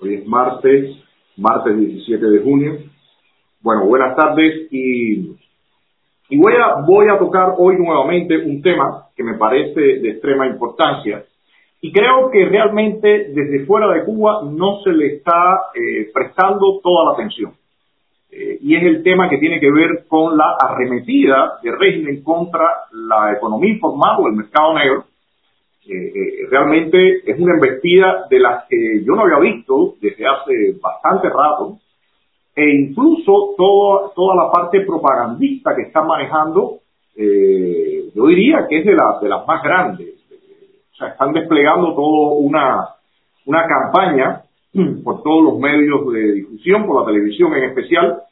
Hoy es martes, martes 17 de junio. Bueno, buenas tardes y, y voy, a, voy a tocar hoy nuevamente un tema que me parece de extrema importancia y creo que realmente desde fuera de Cuba no se le está eh, prestando toda la atención. Eh, y es el tema que tiene que ver con la arremetida del régimen contra la economía informal o el mercado negro. Eh, realmente es una embestida de las que yo no había visto desde hace bastante rato. E incluso todo, toda la parte propagandista que están manejando, yo diría que es de, la, de las más grandes. Sea, están desplegando toda una, una campaña por todos los medios de difusión, por la televisión en especial,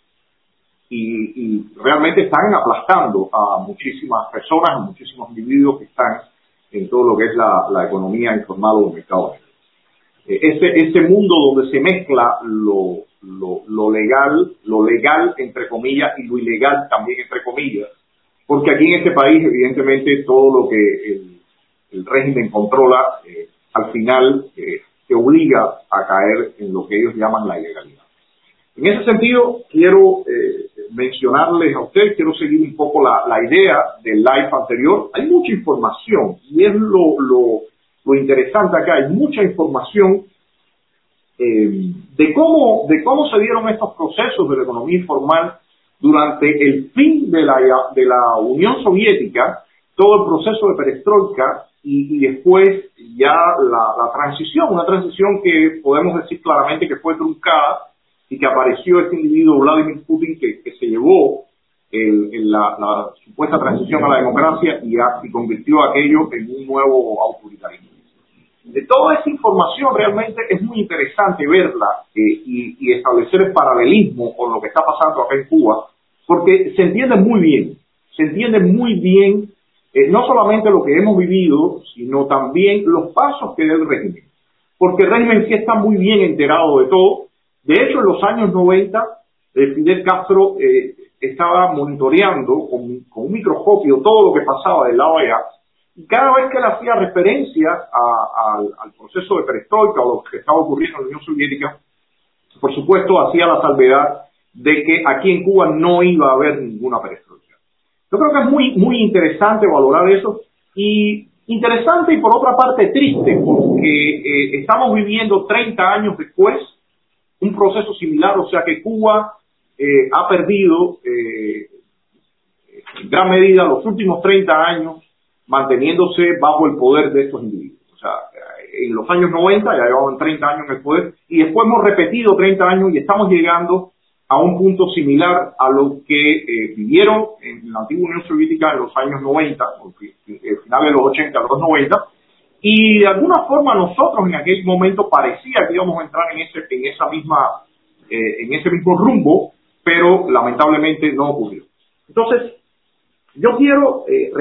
y, realmente están aplastando a muchísimas personas, a muchísimos individuos que están en todo lo que es la, economía informal o el mercado eh, ese, ese mundo donde se mezcla lo, lo, legal, lo legal entre comillas y lo ilegal también entre comillas, porque aquí en este país evidentemente todo lo que el, el régimen controla, eh, al final eh, te obliga a caer en lo que ellos llaman la ilegalidad. En ese sentido, quiero eh, mencionarles a ustedes, quiero seguir un poco la, idea del live anterior. Hay mucha información y es lo, lo, interesante acá, hay mucha información de, cómo, de cómo se dieron estos procesos de la economía informal durante el fin de la, de la Unión Soviética, todo el proceso de perestroika y, después ya la, transición, una transición que podemos decir claramente que fue truncada y que apareció este individuo Vladimir Putin que, se llevó en la, supuesta transición a la democracia y, y convirtió aquello en un nuevo autoritarismo. De toda esa información realmente es muy interesante verla eh, y, y, establecer el paralelismo con lo que está pasando acá en Cuba, porque se entiende muy bien, se entiende muy bien eh, no solamente lo que hemos vivido, sino también los pasos que da el régimen. Porque el régimen sí está muy bien enterado de todo. De hecho, en los años 90, eh, Fidel Castro eh, estaba monitoreando con, un microscopio todo lo que pasaba del lado allá. Y cada vez que él hacía referencia al proceso de perestroika o lo que estaba ocurriendo en la Unión Soviética, por supuesto hacía la salvedad de que aquí en Cuba no iba a haber ninguna perestroika. Yo creo que es muy, muy interesante valorar eso y interesante y por otra parte triste porque eh, estamos viviendo 30 años después un proceso similar, o sea que Cuba eh, ha perdido eh, en gran medida los últimos 30 años manteniéndose bajo el poder de estos individuos. O sea, en los años 90 ya llevaban 30 años en el poder y después hemos repetido 30 años y estamos llegando a un punto similar a lo que eh, vivieron en la antigua Unión Soviética en los años 90, el final de los 80, los 90, y de alguna forma nosotros en aquel momento parecía que íbamos a entrar en ese, en esa misma, eh, en ese mismo rumbo, pero lamentablemente no ocurrió. Entonces, yo quiero eh,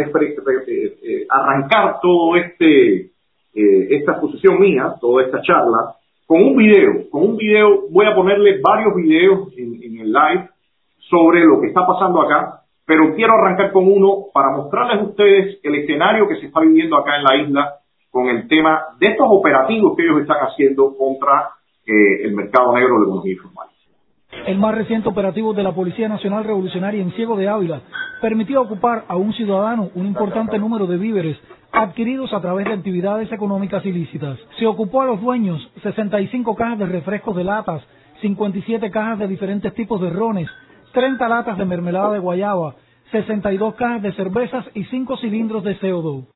arrancar todo este, esta exposición mía, toda esta charla, con un video, con un video, voy a ponerle varios videos en, el live sobre lo que está pasando acá, pero quiero arrancar con uno para mostrarles a ustedes el escenario que se está viviendo acá en la isla con el tema de estos operativos que ellos están haciendo contra eh, el mercado negro de la economía informal. El más reciente operativo de la Policía Nacional Revolucionaria en Ciego de Ávila permitió ocupar a un ciudadano un importante número de víveres adquiridos a través de actividades económicas ilícitas. Se ocupó a los dueños 65 cajas de refrescos de latas, 57 cajas de diferentes tipos de rones, 30 latas de mermelada de guayaba, 62 cajas de cervezas y 5 cilindros de CO2.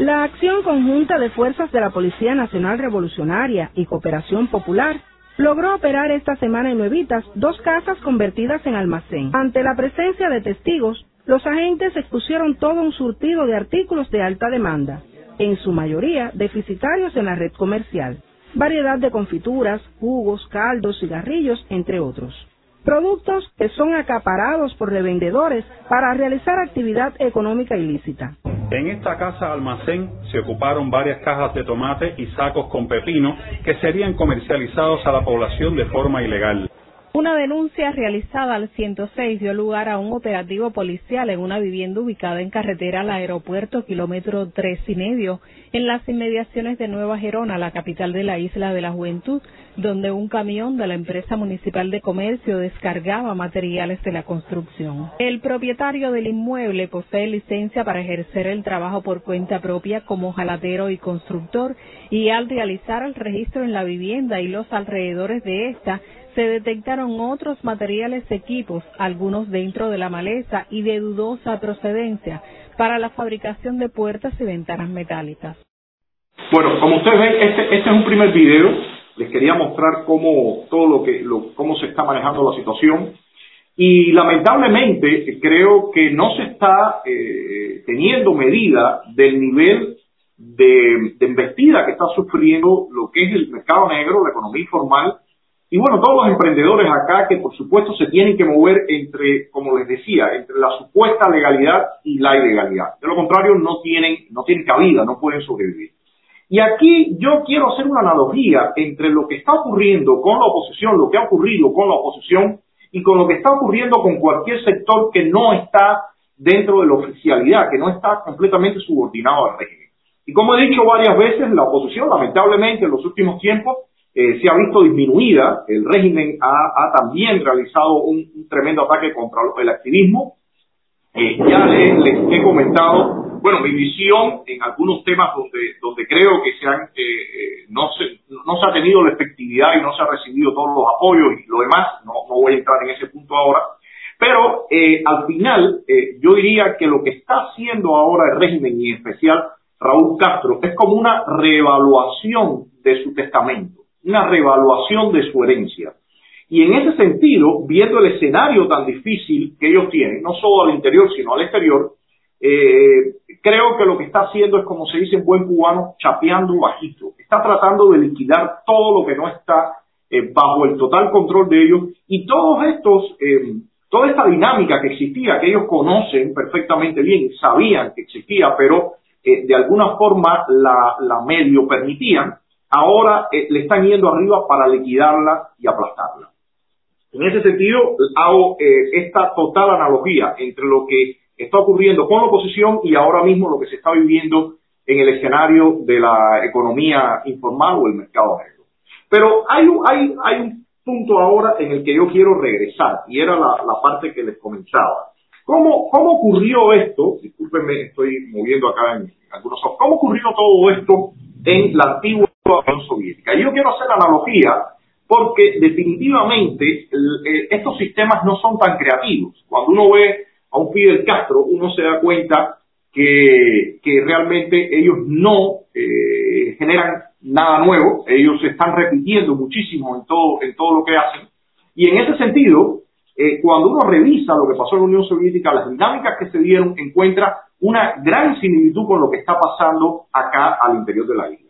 La acción conjunta de fuerzas de la Policía Nacional Revolucionaria y Cooperación Popular logró operar esta semana en Nuevitas dos casas convertidas en almacén. Ante la presencia de testigos, los agentes expusieron todo un surtido de artículos de alta demanda, en su mayoría deficitarios en la red comercial, variedad de confituras, jugos, caldos, cigarrillos, entre otros. Productos que son acaparados por revendedores para realizar actividad económica ilícita. En esta casa almacén se ocuparon varias cajas de tomate y sacos con pepino que serían comercializados a la población de forma ilegal. Una denuncia realizada al 106 dio lugar a un operativo policial en una vivienda ubicada en carretera al aeropuerto kilómetro tres y medio, en las inmediaciones de Nueva Gerona, la capital de la isla de la Juventud, donde un camión de la empresa municipal de comercio descargaba materiales de la construcción. El propietario del inmueble posee licencia para ejercer el trabajo por cuenta propia como jalatero y constructor y al realizar el registro en la vivienda y los alrededores de esta, se detectaron otros materiales equipos, algunos dentro de la maleza y de dudosa procedencia, para la fabricación de puertas y ventanas metálicas. Bueno, como ustedes ven, este, este es un primer video. Les quería mostrar cómo todo lo que, lo, cómo se está manejando la situación. Y lamentablemente creo que no se está eh, teniendo medida del nivel de, de embestida que está sufriendo lo que es el mercado negro, la economía informal y bueno, todos los emprendedores acá que por supuesto se tienen que mover entre, como les decía, entre la supuesta legalidad y la ilegalidad. De lo contrario, no tienen, no tienen cabida, no pueden sobrevivir. Y aquí yo quiero hacer una analogía entre lo que está ocurriendo con la oposición, lo que ha ocurrido con la oposición y con lo que está ocurriendo con cualquier sector que no está dentro de la oficialidad, que no está completamente subordinado al régimen. Y como he dicho varias veces, la oposición, lamentablemente, en los últimos tiempos, eh, se ha visto disminuida. El régimen ha, también realizado un, tremendo ataque contra el activismo. Eh, ya les, he comentado, bueno, mi visión en algunos temas donde, donde creo que se han, eh, no, se, no se ha tenido la efectividad y no se ha recibido todos los apoyos y lo demás, no, no voy a entrar en ese punto ahora. Pero al final, yo diría que lo que está haciendo ahora el régimen y en especial Raúl Castro es como una reevaluación de su testamento una revaluación de su herencia. Y en ese sentido, viendo el escenario tan difícil que ellos tienen, no solo al interior, sino al exterior, eh, creo que lo que está haciendo es, como se dice en buen cubano, chapeando bajito. Está tratando de liquidar todo lo que no está eh, bajo el total control de ellos y todos estos, eh, toda esta dinámica que existía, que ellos conocen perfectamente bien, sabían que existía, pero de alguna forma la, la medio permitían, ahora eh, le están yendo arriba para liquidarla y aplastarla. En ese sentido, hago eh, esta total analogía entre lo que está ocurriendo con la oposición y ahora mismo lo que se está viviendo en el escenario de la economía informal o el mercado negro. Pero hay, hay, hay un punto ahora en el que yo quiero regresar y era la, parte que les comentaba. ¿Cómo, ¿Cómo ocurrió esto? Discúlpenme, estoy moviendo acá en algunos... ¿Cómo ocurrió todo esto en la antigua Unión Soviética. Y yo quiero hacer la analogía porque definitivamente eh, estos sistemas no son tan creativos. Cuando uno ve a un Fidel Castro, uno se da cuenta que, que realmente ellos no eh, generan nada nuevo, ellos se están repitiendo muchísimo en todo, en todo lo que hacen. Y en ese sentido, eh, cuando uno revisa lo que pasó en la Unión Soviética, las dinámicas que se dieron, encuentra una gran similitud con lo que está pasando acá al interior de la isla.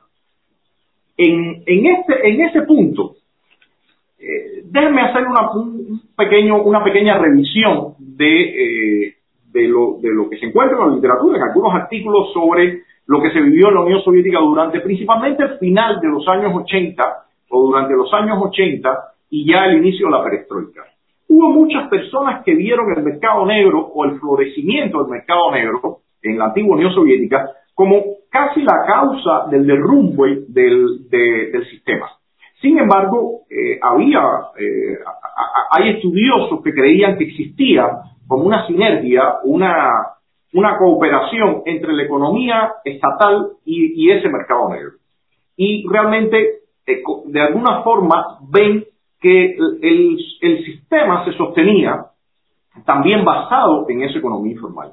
En, en, este, en ese punto, eh, déjenme hacer una, un pequeño, una pequeña revisión de, eh, de, lo, de lo que se encuentra en la literatura, en algunos artículos sobre lo que se vivió en la Unión Soviética durante principalmente el final de los años 80 o durante los años 80 y ya el inicio de la perestroika. Hubo muchas personas que vieron el mercado negro o el florecimiento del mercado negro en la antigua Unión Soviética como casi la causa del derrumbe del, del sistema. Sin embargo, eh, había, eh, hay estudiosos que creían que existía como una sinergia, una, una cooperación entre la economía estatal y, ese mercado negro. Y realmente, eh, de alguna forma, ven que el, el sistema se sostenía también basado en esa economía informal.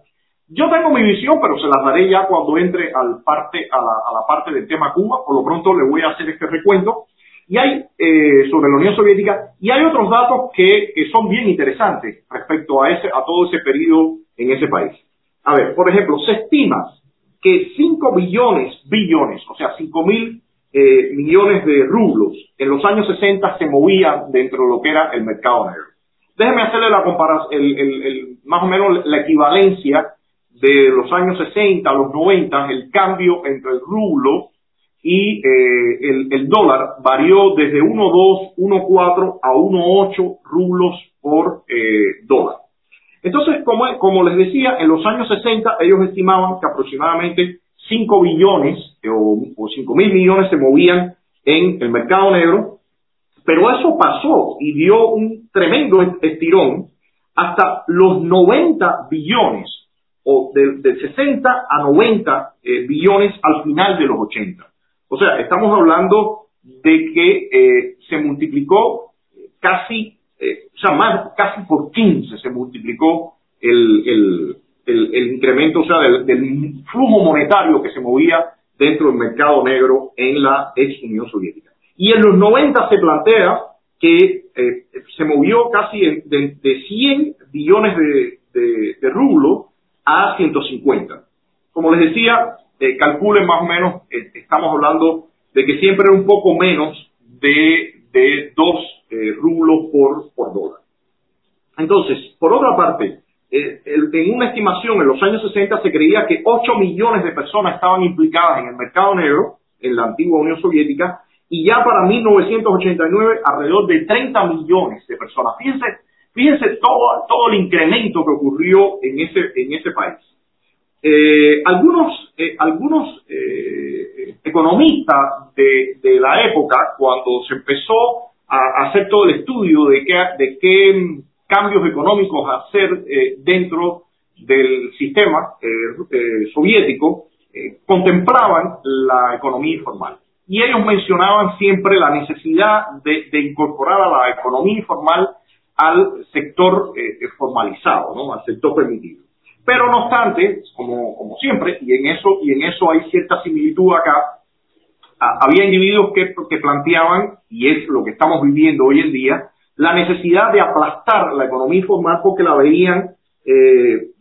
Yo tengo mi visión, pero se las daré ya cuando entre al parte, a, la, parte del tema Cuba. Por lo pronto le voy a hacer este recuento. Y hay, eh, sobre la Unión Soviética, y hay otros datos que, son bien interesantes respecto a, ese, a todo ese periodo en ese país. A ver, por ejemplo, se estima que 5 billones, billones, o sea, 5 mil eh, millones de rublos en los años 60 se movían dentro de lo que era el mercado negro. Déjenme hacerle la comparación, el, el, más o menos la equivalencia de los años 60 a los 90, el cambio entre el rublo y eh, el, dólar varió desde 1.2, 1.4 a 1.8 rublos por eh, dólar. Entonces, como, como les decía, en los años 60 ellos estimaban que aproximadamente 5 billones o, o 5 mil millones se movían en el mercado negro, pero eso pasó y dio un tremendo estirón hasta los 90 billones, o del, 60 a 90 eh, billones al final de los 80. O sea, estamos hablando de que eh, se multiplicó casi, eh, o sea, más, casi por 15 se multiplicó el, incremento, o sea, del, del, flujo monetario que se movía dentro del mercado negro en la ex Unión Soviética. Y en los 90 se plantea que eh, se movió casi de, de 100 billones de, de, rublos a 150. Como les decía, eh, calculen más o menos, eh, estamos hablando de que siempre es un poco menos de, de 2 eh, rublos por, por dólar. Entonces, por otra parte, en una estimación en los años 60 se creía que 8 millones de personas estaban implicadas en el mercado negro en la antigua Unión Soviética y ya para 1989 alrededor de 30 millones de personas. Fíjense, fíjense todo, todo el incremento que ocurrió en ese, en ese país. Eh, algunos eh, algunos eh, economistas de, de, la época, cuando se empezó a, hacer todo el estudio de qué, de qué cambios económicos hacer dentro del sistema soviético, contemplaban la economía informal y ellos mencionaban siempre la necesidad de, incorporar a la economía informal al sector eh, eh, formalizado, ¿no? al sector permitido. Pero no obstante, como, como siempre, y en eso y en eso hay cierta similitud acá, había individuos que, que planteaban, y es lo que estamos viviendo hoy en día, la necesidad de aplastar la economía informal porque la veían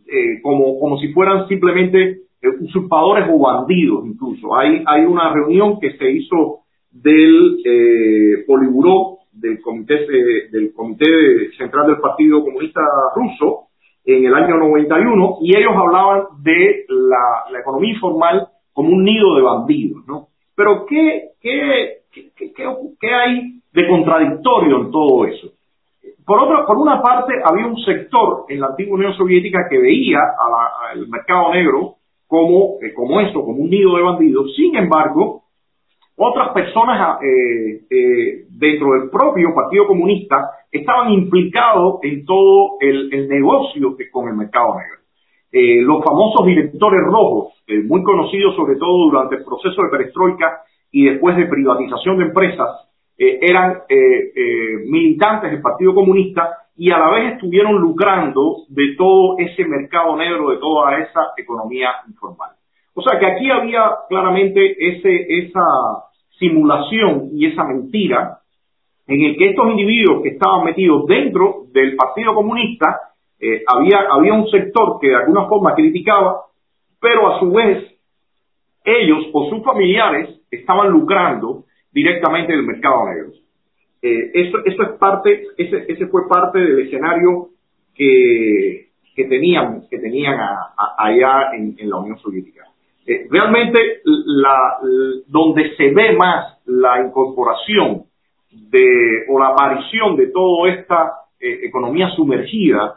eh, como, como si fueran simplemente eh, usurpadores o bandidos incluso. Hay, hay una reunión que se hizo del eh, del comité, del comité Central del Partido Comunista Ruso, en el año 91, y ellos hablaban de la, economía informal como un nido de bandidos, ¿no? Pero ¿qué, qué, qué, qué, hay de contradictorio en todo eso? Por otra, por una parte, había un sector en la antigua Unión Soviética que veía al mercado negro como, eh, como esto, como un nido de bandidos. Sin embargo, otras personas ah, eh, eh, dentro del propio Partido Comunista estaban implicados en todo el, negocio con el mercado negro. los famosos directores rojos, muy conocidos sobre todo durante el proceso de perestroika y después de privatización de empresas, eran militantes del Partido Comunista y a la vez estuvieron lucrando de todo ese mercado negro, de toda esa economía informal. O sea que aquí había claramente ese, esa simulación y esa mentira en el que estos individuos que estaban metidos dentro del Partido Comunista, eh, había, había un sector que de alguna forma criticaba, pero a su vez ellos o sus familiares estaban lucrando directamente del mercado negro. Eh, eso, eso es parte, ese, ese fue parte del escenario que, que tenían, que tenían allá en, la Unión Soviética. Eh, realmente donde se ve más la incorporación de, o la aparición de toda esta eh, economía sumergida,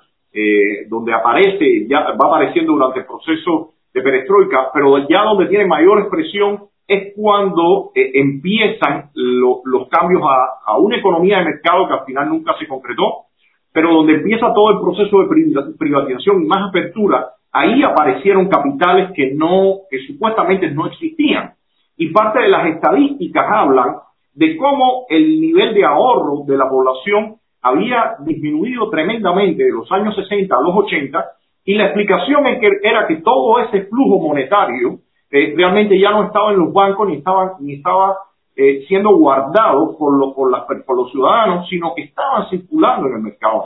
donde aparece, ya va apareciendo durante el proceso de perestroika, pero ya donde tiene mayor expresión es cuando eh, empiezan los cambios a, una economía de mercado que al final nunca se concretó, pero donde empieza todo el proceso de privatización y más apertura, ahí aparecieron capitales que no, que supuestamente no existían. Y parte de las estadísticas hablan de cómo el nivel de ahorro de la población había disminuido tremendamente de los años 60 a los 80 y la explicación era que todo ese flujo monetario eh, realmente ya no estaba en los bancos ni estaba, ni estaba eh, siendo guardado por, por, por los ciudadanos, sino que estaban circulando en el mercado.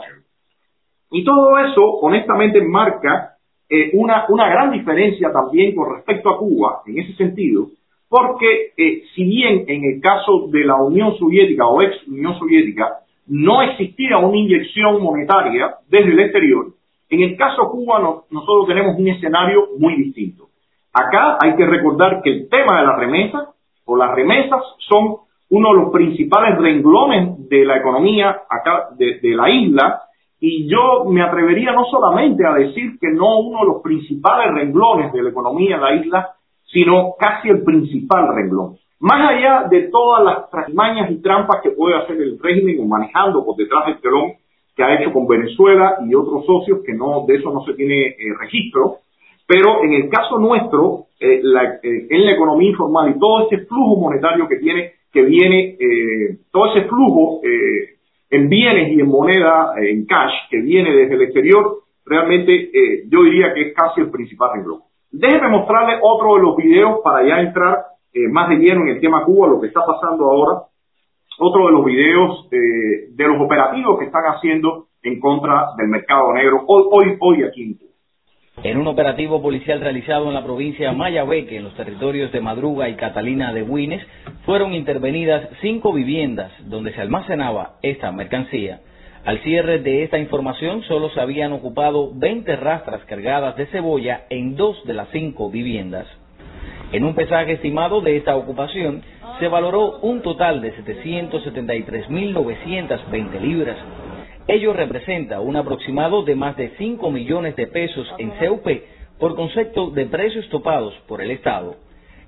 Y todo eso, honestamente, marca eh, una, una gran diferencia también con respecto a Cuba, en ese sentido, porque si bien en el caso de la Unión Soviética o ex Unión Soviética no existía una inyección monetaria desde el exterior, en el caso cubano nosotros tenemos un escenario muy distinto. Acá hay que recordar que el tema de la remesa o las remesas son uno de los principales renglones de la economía acá de, la isla y yo me atrevería no solamente a decir que no uno de los principales renglones de la economía de la isla, sino casi el principal renglón. Más allá de todas las trasmañas y trampas que puede hacer el régimen manejando por detrás del telón que ha hecho con Venezuela y otros socios que no de eso no se tiene eh, registro, pero en el caso nuestro, eh, eh, en la economía informal y todo ese flujo monetario que tiene, que viene, todo ese flujo en bienes y en moneda, en cash, que viene desde el exterior, realmente yo diría que es casi el principal renglón. Déjeme mostrarle otro de los videos para ya entrar más de lleno en el tema Cuba, lo que está pasando ahora otro de los videos eh, de los operativos que están haciendo en contra del mercado negro hoy, hoy, hoy aquí en Cuba. En un operativo policial realizado en la provincia de Mayabeque, en los territorios de Madruga y Catalina de Huines, fueron intervenidas cinco viviendas donde se almacenaba esta mercancía. Al cierre de esta información, solo se habían ocupado 20 rastras cargadas de cebolla en dos de las cinco viviendas. En un pesaje estimado de esta ocupación, se valoró un total de 773.920 libras. Ello representa un aproximado de más de 5 millones de pesos en CUP por concepto de precios topados por el Estado.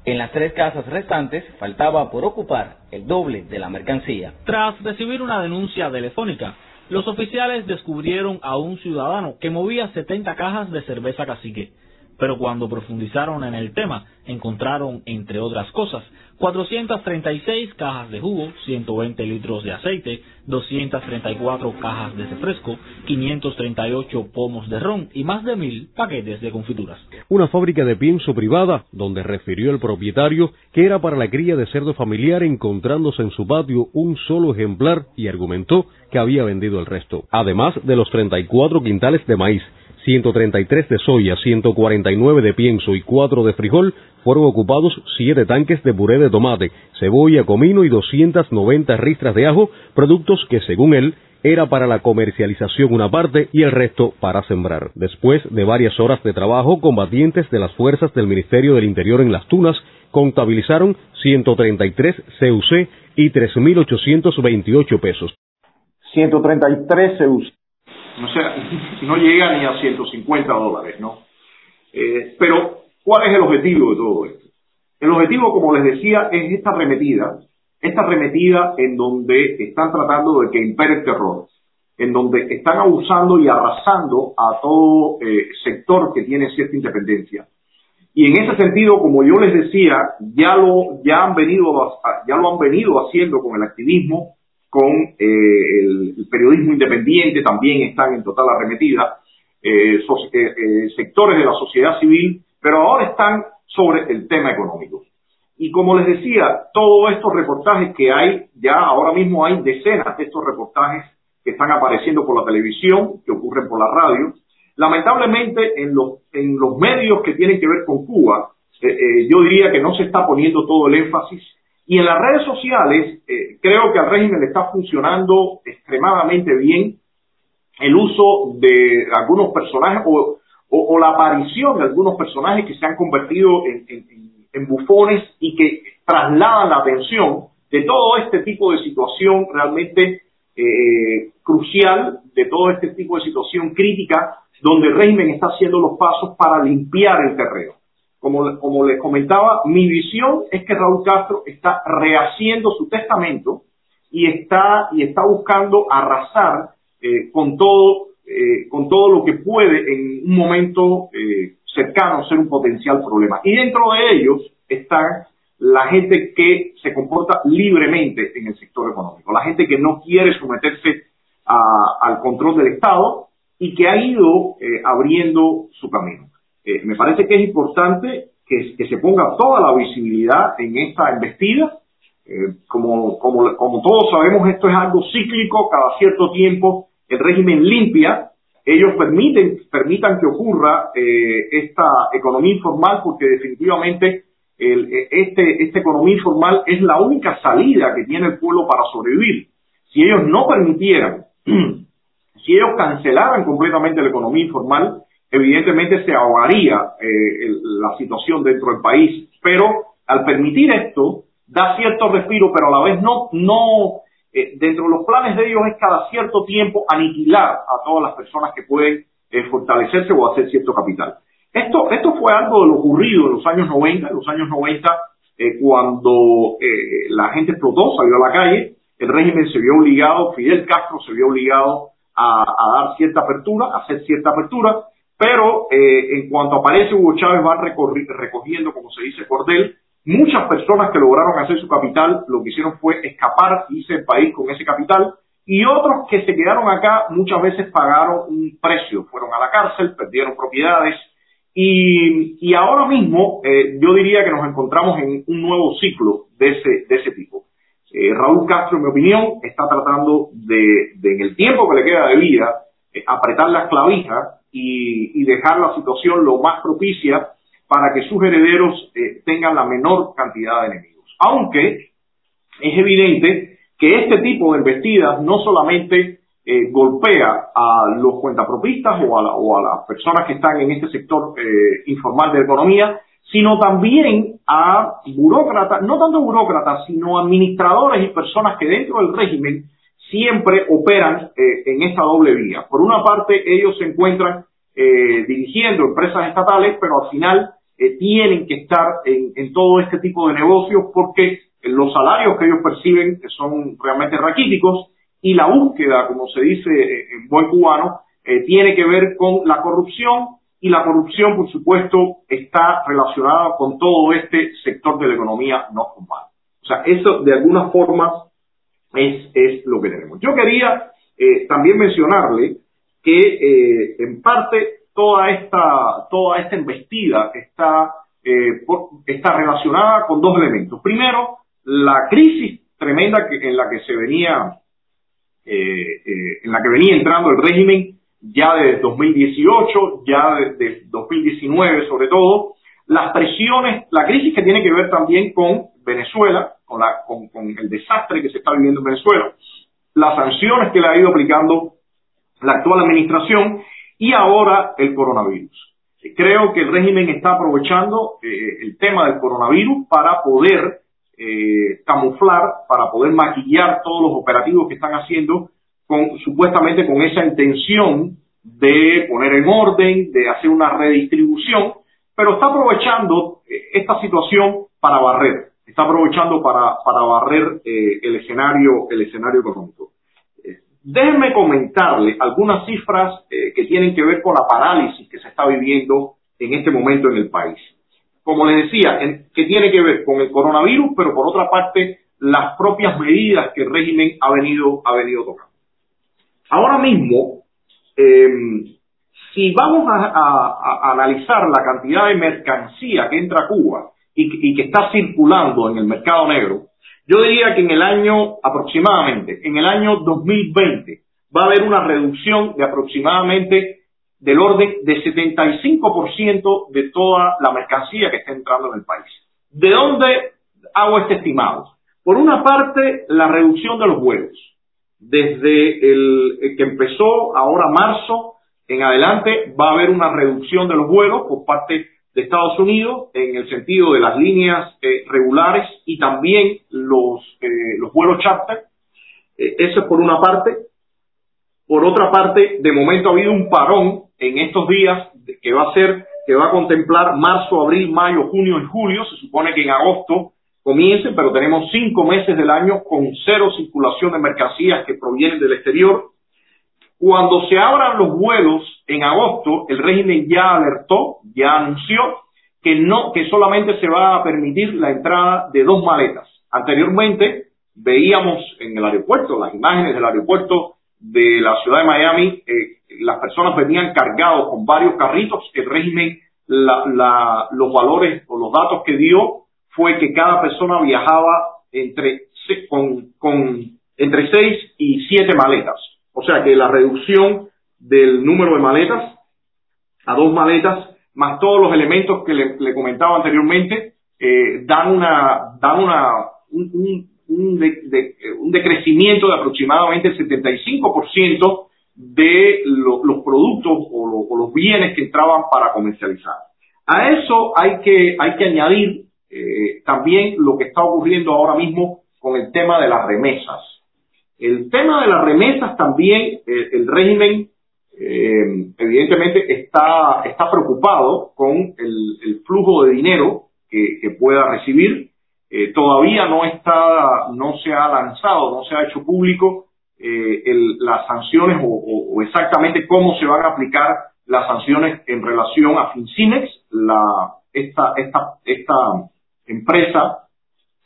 En las tres casas restantes faltaba por ocupar el doble de la mercancía. Tras recibir una denuncia telefónica, los oficiales descubrieron a un ciudadano que movía 70 cajas de cerveza cacique pero cuando profundizaron en el tema, encontraron, entre otras cosas, 436 cajas de jugo, 120 litros de aceite, 234 cajas de refresco, 538 pomos de ron y más de mil paquetes de confituras. Una fábrica de pienso privada, donde refirió el propietario que era para la cría de cerdo familiar encontrándose en su patio un solo ejemplar y argumentó que había vendido el resto, además de los 34 quintales de maíz 133 de soya, 149 de pienso y 4 de frijol, fueron ocupados 7 tanques de puré de tomate, cebolla, comino y 290 ristras de ajo, productos que según él era para la comercialización una parte y el resto para sembrar. Después de varias horas de trabajo, combatientes de las fuerzas del Ministerio del Interior en las Tunas contabilizaron 133 CUC y 3.828 pesos. 133 CUC o sea, no llega ni a 150 dólares, ¿no? Eh, pero, ¿cuál es el objetivo de todo esto? El objetivo, como les decía, es esta arremetida, esta arremetida en donde están tratando de que impere el terror, en donde están abusando y arrasando a todo eh, sector que tiene cierta independencia. Y en ese sentido, como yo les decía, ya lo, ya han venido, ya lo han venido haciendo con el activismo, con eh, el, periodismo independiente, también están en total arremetida, eh, sectores de la sociedad civil, pero ahora están sobre el tema económico. Y como les decía, todos estos reportajes que hay, ya ahora mismo hay decenas de estos reportajes que están apareciendo por la televisión, que ocurren por la radio. Lamentablemente, en los, en los medios que tienen que ver con Cuba, yo diría que no se está poniendo todo el énfasis y en las redes sociales eh, creo que al régimen le está funcionando extremadamente bien el uso de algunos personajes o, la aparición de algunos personajes que se han convertido en, bufones y que trasladan la atención de todo este tipo de situación realmente eh, crucial, de todo este tipo de situación crítica, donde el régimen está haciendo los pasos para limpiar el terreno. Como, como les comentaba, mi visión es que Raúl Castro está rehaciendo su testamento y está, y está buscando arrasar eh, con, todo, eh, con todo lo que puede en un momento eh, cercano ser un potencial problema. Y dentro de ellos está la gente que se comporta libremente en el sector económico, la gente que no quiere someterse al control del Estado y que ha ido abriendo su camino. Eh, me parece que es importante que, se ponga toda la visibilidad en esta embestida. Eh, como, como, como todos sabemos, esto es algo cíclico, cada cierto tiempo el régimen limpia, ellos permiten, permitan que ocurra eh, esta economía informal porque definitivamente el, este, esta economía informal es la única salida que tiene el pueblo para sobrevivir. Si ellos no permitieran, si ellos cancelaran completamente la economía informal, evidentemente se ahogaría eh, la situación dentro del país, pero al permitir esto, da cierto respiro, pero a la vez no, no, eh, dentro de los planes de ellos es cada cierto tiempo aniquilar a todas las personas que pueden eh, fortalecerse o hacer cierto capital. Esto, esto fue algo de lo ocurrido en los años 90, en los años 90, eh, cuando la gente explotó, salió a la calle, el régimen se vio obligado, Fidel Castro se vio obligado a, dar cierta apertura, a hacer cierta apertura, pero en cuanto aparece Hugo Chávez va recogiendo, como se dice, cordel, Muchas personas que lograron hacer su capital lo que hicieron fue escapar, irse del país con ese capital y otros que se quedaron acá muchas veces pagaron un precio, fueron a la cárcel, perdieron propiedades y, y ahora mismo eh, yo diría que nos encontramos en un nuevo ciclo de ese, de ese tipo. Eh, Raúl Castro, en mi opinión, está tratando de, de en el tiempo que le queda de vida, eh, apretar las clavijas y, y dejar la situación lo más propicia para que sus herederos eh, tengan la menor cantidad de enemigos. Aunque es evidente que este tipo de embestidas no solamente eh, golpea a los cuentapropistas o a, o a, las personas que están en este sector eh, informal de economía, sino también a burócratas, no tanto burócratas, sino administradores y personas que dentro del régimen siempre operan en esta doble vía. Por una parte, ellos se encuentran dirigiendo empresas estatales, pero al final eh, tienen que estar en, todo este tipo de negocios porque los salarios que ellos perciben son realmente raquíticos y la búsqueda, como se dice en buen cubano, eh, tiene que ver con la corrupción y la corrupción, por supuesto, está relacionada con todo este sector de la economía no formal. O sea, eso de alguna forma es, lo que tenemos. Yo quería eh, también mencionarle que en parte toda esta, toda esta embestida está, eh, está relacionada con dos elementos. Primero, la crisis tremenda que, en la que se venía, eh, eh, en la que venía entrando el régimen ya desde 2018, ya desde 2019 sobre todo, las presiones, la crisis que tiene que ver también con Venezuela, con, la, con, con el desastre que se está viviendo en Venezuela, las sanciones que le ha ido aplicando la actual administración y ahora el coronavirus. Creo que el régimen está aprovechando eh, el tema del coronavirus para poder eh, camuflar, para poder maquillar todos los operativos que están haciendo con, supuestamente con esa intención de poner en orden, de hacer una redistribución, pero está aprovechando eh, esta situación para barrer, está aprovechando para, para barrer el escenario, el escenario económico. Déjenme comentarle algunas cifras eh, que tienen que ver con la parálisis que se está viviendo en este momento en el país. Como les decía, que tiene que ver con el coronavirus, pero por otra parte, las propias medidas que el régimen ha venido, ha venido tomando. Ahora mismo, em, si vamos a, analizar la cantidad de mercancía que entra a Cuba y que está circulando en el mercado negro, yo diría que en el año aproximadamente, en el año 2020, va a haber una reducción de aproximadamente del orden de 75% de toda la mercancía que está entrando en el país. ¿De dónde hago este estimado? Por una parte, la reducción de los vuelos. Desde el, que empezó ahora marzo en adelante va a haber una reducción de los vuelos por parte de Estados Unidos en el sentido de las líneas eh, regulares y también los, eh, los vuelos charter. Eh, eso es por una parte. Por otra parte, de momento ha habido un parón en estos días que va a ser, que va a contemplar marzo, abril, mayo, junio y julio. Se supone que en agosto comiencen, pero tenemos cinco meses del año con cero circulación de mercancías que provienen del exterior. Cuando se abran los vuelos en agosto, el régimen ya alertó, ya anunció que no, que solamente se va a permitir la entrada de dos maletas. Anteriormente veíamos en el aeropuerto, las imágenes del aeropuerto de la ciudad de Miami, eh, las personas venían cargados con varios carritos, el régimen, los valores o los datos que dio fue que cada persona viajaba entre, con, con, entre seis y siete maletas. O sea que la reducción del número de maletas a dos maletas, más todos los elementos que le, comentaba anteriormente, eh, dan una, dan una, un, un, decrecimiento de aproximadamente el 75% de los productos o, los bienes que entraban para comercializar. A eso hay que, hay que añadir eh, también lo que está ocurriendo ahora mismo con el tema de las remesas. El tema de las remesas también, eh, el régimen eh, evidentemente está, está preocupado con el, flujo de dinero que, pueda recibir. todavía no está, no se ha lanzado, no se ha hecho público las sanciones o, exactamente cómo se van a aplicar las sanciones en relación a FinCimex, la, esta, esta, esta empresa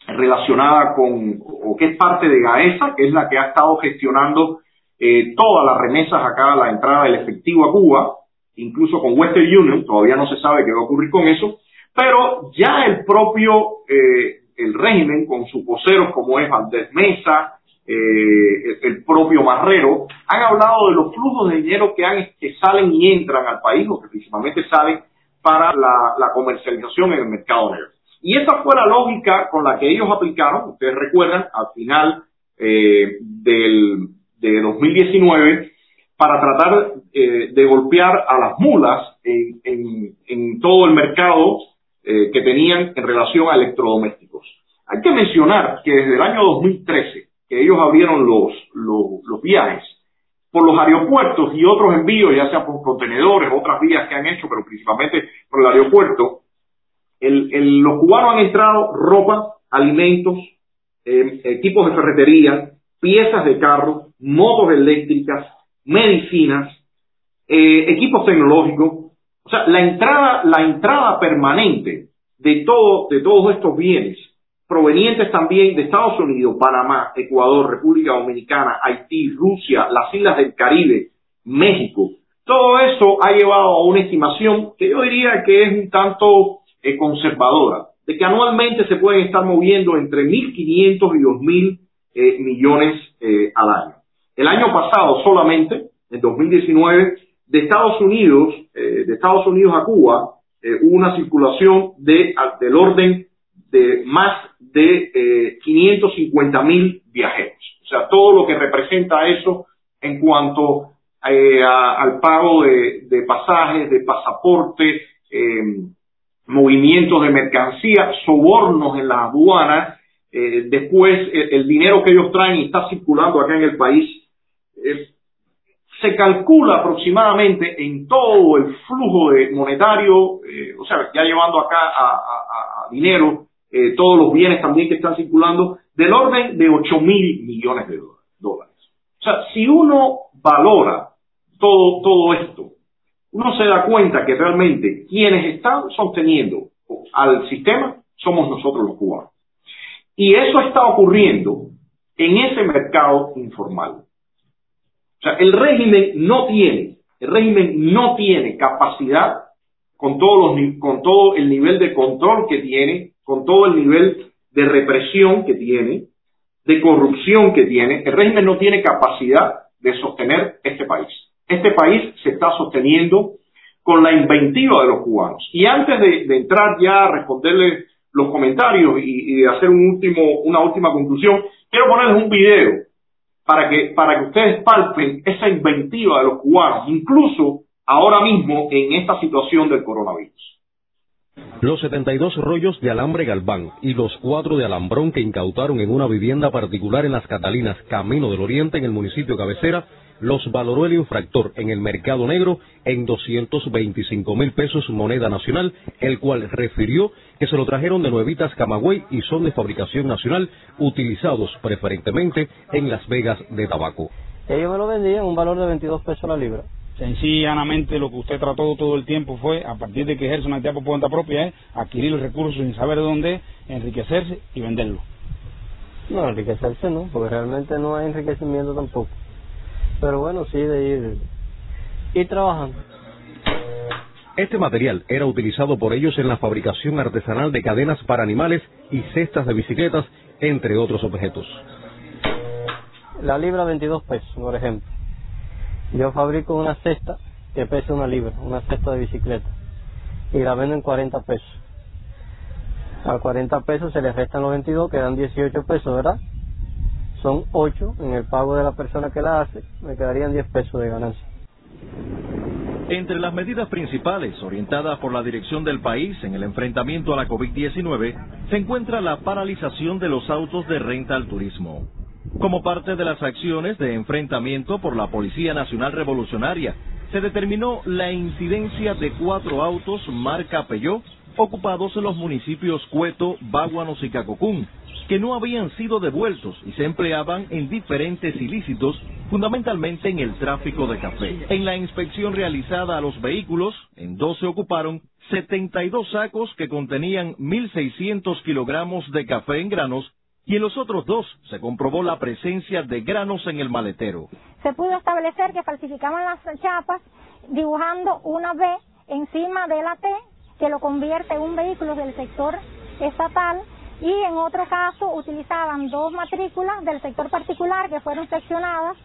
relacionada con, o que es parte de GAESA, que es la que ha estado gestionando eh, todas las remesas acá, la entrada del efectivo a Cuba, incluso con Western Union, todavía no se sabe qué va a ocurrir con eso, pero ya el propio, eh, el régimen, con sus voceros como es Valdés Mesa, eh, el propio Marrero, han hablado de los flujos de dinero que, han, que salen y entran al país, o que principalmente salen para la, comercialización en el mercado negro. Y esa fue la lógica con la que ellos aplicaron, ustedes recuerdan, al final eh, del, de 2019, para tratar eh, de golpear a las mulas en, todo el mercado eh, que tenían en relación a electrodomésticos. Hay que mencionar que desde el año 2013, que ellos abrieron los, los, los viajes por los aeropuertos y otros envíos, ya sea por contenedores, otras vías que han hecho, pero principalmente por el aeropuerto, los cubanos han entrado ropa, alimentos, em, equipos de ferretería, piezas de carro, motos eléctricas, medicinas, eh, equipos tecnológicos. O sea, la entrada, la entrada permanente de, todo, de todos estos bienes provenientes también de Estados Unidos, Panamá, Ecuador, República Dominicana, Haití, Rusia, las islas del Caribe, México. Todo eso ha llevado a una estimación que yo diría que es un tanto eh, conservadora, de que anualmente se pueden estar moviendo entre 1.500 y 2.000 eh, millones eh, al año. El año pasado solamente, en 2019, de Estados Unidos, de Estados Unidos a Cuba, hubo una circulación de, del orden de más de eh, 550 mil viajeros. O sea, todo lo que representa eso en cuanto eh, al pago de, pasajes, de pasaporte, eh, movimientos de mercancía, sobornos en las aduanas, eh, después el, dinero que ellos traen y está circulando acá en el país, se calcula aproximadamente en todo el flujo de monetario, o sea, ya llevando acá a dinero, eh, todos los bienes también que están circulando, del orden de 8 mil millones de dólares. O sea, si uno valora todo, todo esto, uno se da cuenta que realmente quienes están sosteniendo al sistema somos nosotros los cubanos. Y eso está ocurriendo en ese mercado informal. O sea, el régimen no tiene, el régimen no tiene capacidad con, todos los, con todo el nivel de control que tiene con todo el nivel de represión que tiene, de corrupción que tiene, el régimen no tiene capacidad de sostener este país. Este país se está sosteniendo con la inventiva de los cubanos. Y antes de, entrar ya a responderle los comentarios y, hacer un último, una última conclusión, quiero ponerles un video para que, para que ustedes palpen esa inventiva de los cubanos, incluso ahora mismo en esta situación del coronavirus. Los 72 rollos de alambre galván y los cuatro de alambrón que incautaron en una vivienda particular en las Catalinas, Camino del Oriente, en el municipio cabecera, los valoró el infractor en el mercado negro en 225 mil pesos moneda nacional, el cual refirió que se lo trajeron de Nuevitas Camagüey y son de fabricación nacional, utilizados preferentemente en Las Vegas de tabaco. Ellos me lo vendían un valor de 22 pesos la libra. Sencillamente lo que usted trató todo el tiempo fue, a partir de que ejerce una actividad por cuenta propia, es adquirir los recursos sin saber de dónde, enriquecerse y venderlo. No, enriquecerse no, porque realmente no hay enriquecimiento tampoco. Pero bueno, sí de ir, ir trabajando. Este material era utilizado por ellos en la fabricación artesanal de cadenas para animales y cestas de bicicletas, entre otros objetos. La libra 22 pesos, por ejemplo. Yo fabrico una cesta que pesa una libra, una cesta de bicicleta, y la vendo en 40 pesos. A 40 pesos se le restan los 22, quedan 18 pesos, ¿verdad? Son 8 en el pago de la persona que la hace, me quedarían 10 pesos de ganancia. Entre las medidas principales orientadas por la dirección del país en el enfrentamiento a la COVID-19 se encuentra la paralización de los autos de renta al turismo. Como parte de las acciones de enfrentamiento por la Policía Nacional Revolucionaria, se determinó la incidencia de cuatro autos marca Peugeot ocupados en los municipios Cueto, Báguanos y Cacocún, que no habían sido devueltos y se empleaban en diferentes ilícitos, fundamentalmente en el tráfico de café. En la inspección realizada a los vehículos, en dos se ocuparon 72 sacos que contenían 1.600 kilogramos de café en granos y en los otros dos se comprobó la presencia de granos en el maletero. Se pudo establecer que falsificaban las chapas dibujando una B encima de la T que lo convierte en un vehículo del sector estatal y en otro caso utilizaban dos matrículas del sector particular que fueron seccionadas,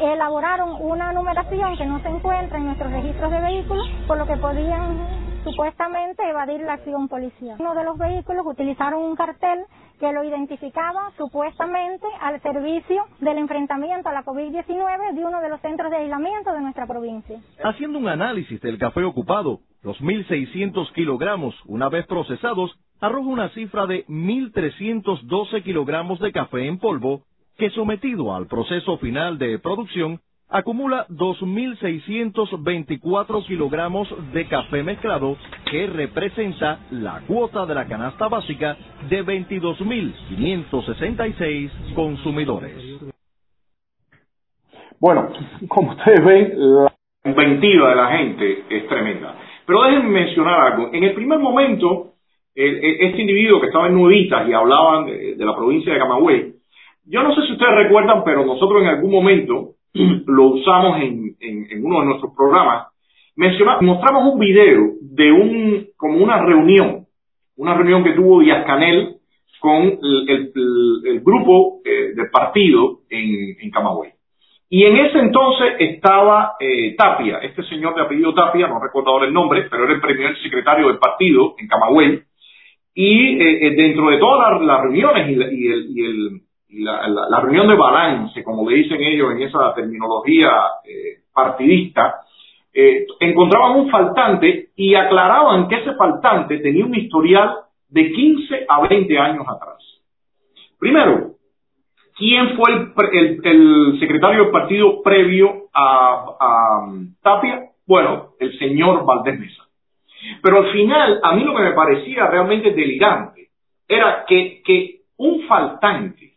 elaboraron una numeración que no se encuentra en nuestros registros de vehículos, por lo que podían supuestamente evadir la acción policial. Uno de los vehículos utilizaron un cartel que lo identificaba supuestamente al servicio del enfrentamiento a la COVID-19 de uno de los centros de aislamiento de nuestra provincia. Haciendo un análisis del café ocupado, los 1.600 kilogramos, una vez procesados, arroja una cifra de 1.312 kilogramos de café en polvo que sometido al proceso final de producción acumula 2.624 kilogramos de café mezclado que representa la cuota de la canasta básica de 22.566 consumidores. Bueno, como ustedes ven, la inventiva de la gente es tremenda. Pero déjenme mencionar algo. En el primer momento, este individuo que estaba en Nuditas y hablaban de, la provincia de Camagüey, yo no sé si ustedes recuerdan, pero nosotros en algún momento lo usamos en, uno de nuestros programas. mostramos un video de un, como una reunión, una reunión que tuvo Díaz Canel con el, grupo eh, del partido en, en Camagüey. Y en ese entonces estaba eh, Tapia, este señor de apellido Tapia, no recuerdo ahora el nombre, pero era el primer secretario del partido en Camagüey. Y eh, eh, dentro de todas las, reuniones y, la, reunión de balance, como le dicen ellos en esa terminología partidista, encontraban un faltante y aclaraban que ese faltante tenía un historial de 15 a 20 años atrás. Primero, ¿Quién fue el, secretario del partido previo a, Tapia? Bueno, el señor Valdés Mesa. Pero al final, a mí lo que me parecía realmente delirante era que un faltante,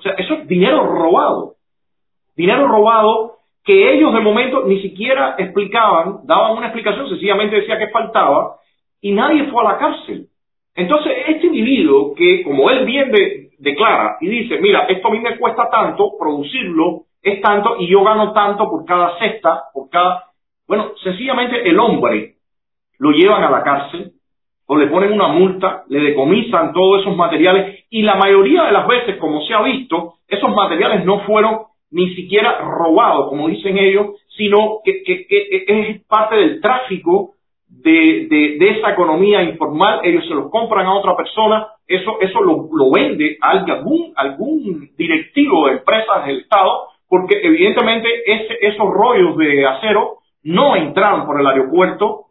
o sea, eso es dinero robado, dinero robado que ellos de momento ni siquiera explicaban, daban una explicación, sencillamente decía que faltaba y nadie fue a la cárcel. Entonces, este individuo que, como él bien de, declara y dice, mira, esto a mí me cuesta tanto, producirlo es tanto y yo gano tanto por cada cesta, por cada... Bueno, sencillamente el hombre lo llevan a la cárcel o le ponen una multa, le decomisan todos esos materiales y la mayoría de las veces, como se ha visto, esos materiales no fueron ni siquiera robados, como dicen ellos, sino que, es parte del tráfico de, de, esa economía informal, ellos se los compran a otra persona, eso, eso lo, lo vende a algún, algún directivo de empresas del Estado, porque evidentemente ese, esos rollos de acero no entraron por el aeropuerto,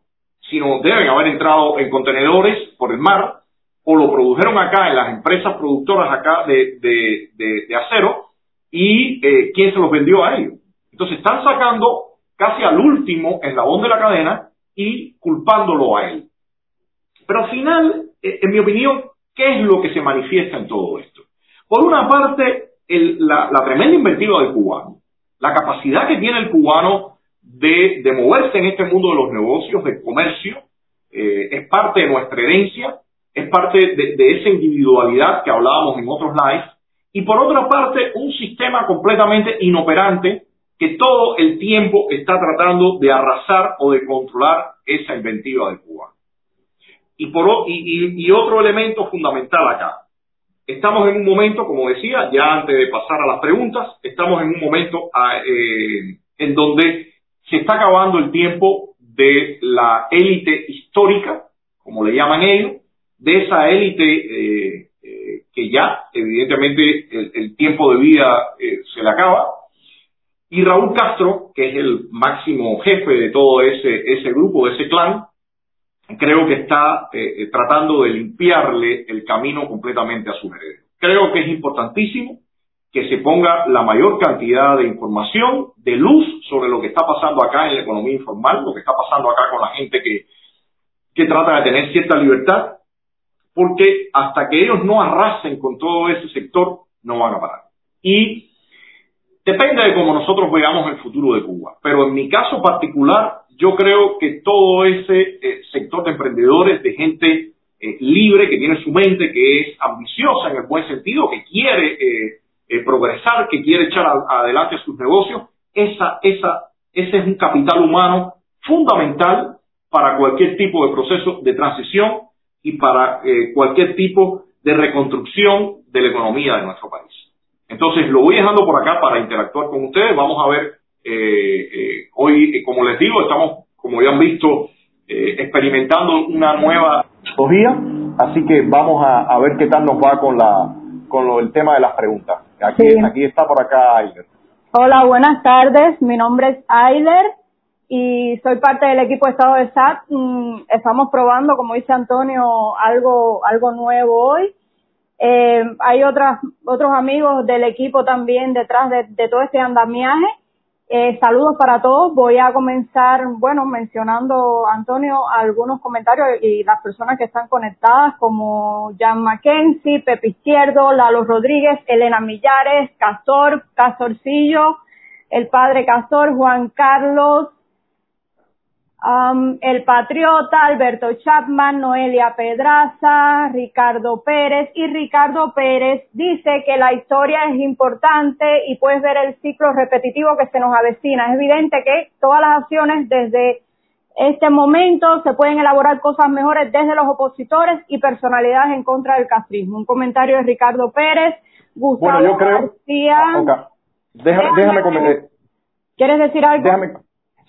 sino deben haber entrado en contenedores por el mar, o lo produjeron acá en las empresas productoras acá de, de, de, acero, y eh, quién se los vendió a ellos. Entonces están sacando casi al último eslabón de la cadena y culpándolo a él. Pero al final, eh, en mi opinión, ¿qué es lo que se manifiesta en todo esto? Por una parte, la, tremenda inventiva del cubano, la capacidad que tiene el cubano de, moverse en este mundo de los negocios, del comercio, eh, es parte de nuestra herencia, es parte de, de, esa individualidad que hablábamos en otros lives, y por otra parte, un sistema completamente inoperante que todo el tiempo está tratando de arrasar o de controlar esa inventiva de Cuba. Y, por, y, otro elemento fundamental acá. Estamos en un momento, como decía, ya antes de pasar a las preguntas, estamos en un momento ah, eh, en donde se está acabando el tiempo de la élite histórica, como le llaman ellos, de esa élite eh, eh, que ya, evidentemente, el, tiempo de vida se le acaba, Y Raúl Castro, que es el máximo jefe de todo ese, ese grupo, de ese clan, creo que está eh, eh, tratando de limpiarle el camino completamente a su heredero. Creo que es importantísimo que se ponga la mayor cantidad de información, de luz sobre lo que está pasando acá en la economía informal, lo que está pasando acá con la gente que, que trata de tener cierta libertad, porque hasta que ellos no arrasen con todo ese sector, no van a parar. Y depende de cómo nosotros veamos el futuro de Cuba. Pero en mi caso particular, yo creo que todo ese eh, sector de emprendedores, de gente eh, libre, que tiene su mente, que es ambiciosa en el buen sentido, que quiere eh, eh, progresar, que quiere echar adelante sus negocios, esa, esa, ese es un capital humano fundamental para cualquier tipo de proceso de transición y para eh, cualquier tipo de reconstrucción de la economía de nuestro país. Entonces, lo voy dejando por acá para interactuar con ustedes. Vamos a ver, eh, hoy, como les digo, estamos, como ya han visto, experimentando una nueva así que vamos a, a ver qué tal nos va con la con lo, el tema de las preguntas. Aquí, aquí está por acá Ailer. Hola, buenas tardes. Mi nombre es Ailer y soy parte del equipo de Estado de SAT. Mm, estamos probando, como dice Antonio, algo, algo nuevo hoy. Eh, hay otras, otros amigos del equipo también detrás de, de todo este andamiaje eh, saludos para todos. Voy a comenzar, bueno, mencionando, Antonio, algunos comentarios y las personas que están conectadas, como Jan Mackenzie, Pepe Izquierdo, Lalo Rodríguez, Elena Millares, Castor, Castorcillo, el padre Castor, Juan Carlos, Um, el Patriota, Alberto Chapman, Noelia Pedraza, Ricardo Pérez y Ricardo Pérez dice que la historia es importante y puedes ver el ciclo repetitivo que se nos avecina. Es evidente que todas las acciones desde este momento se pueden elaborar cosas mejores desde los opositores y personalidades en contra del castrismo. Un comentario de Ricardo Pérez, Gustavo bueno, yo creo, García. Ah, déjame, déjame, comentar. ¿Quieres decir algo? Déjame,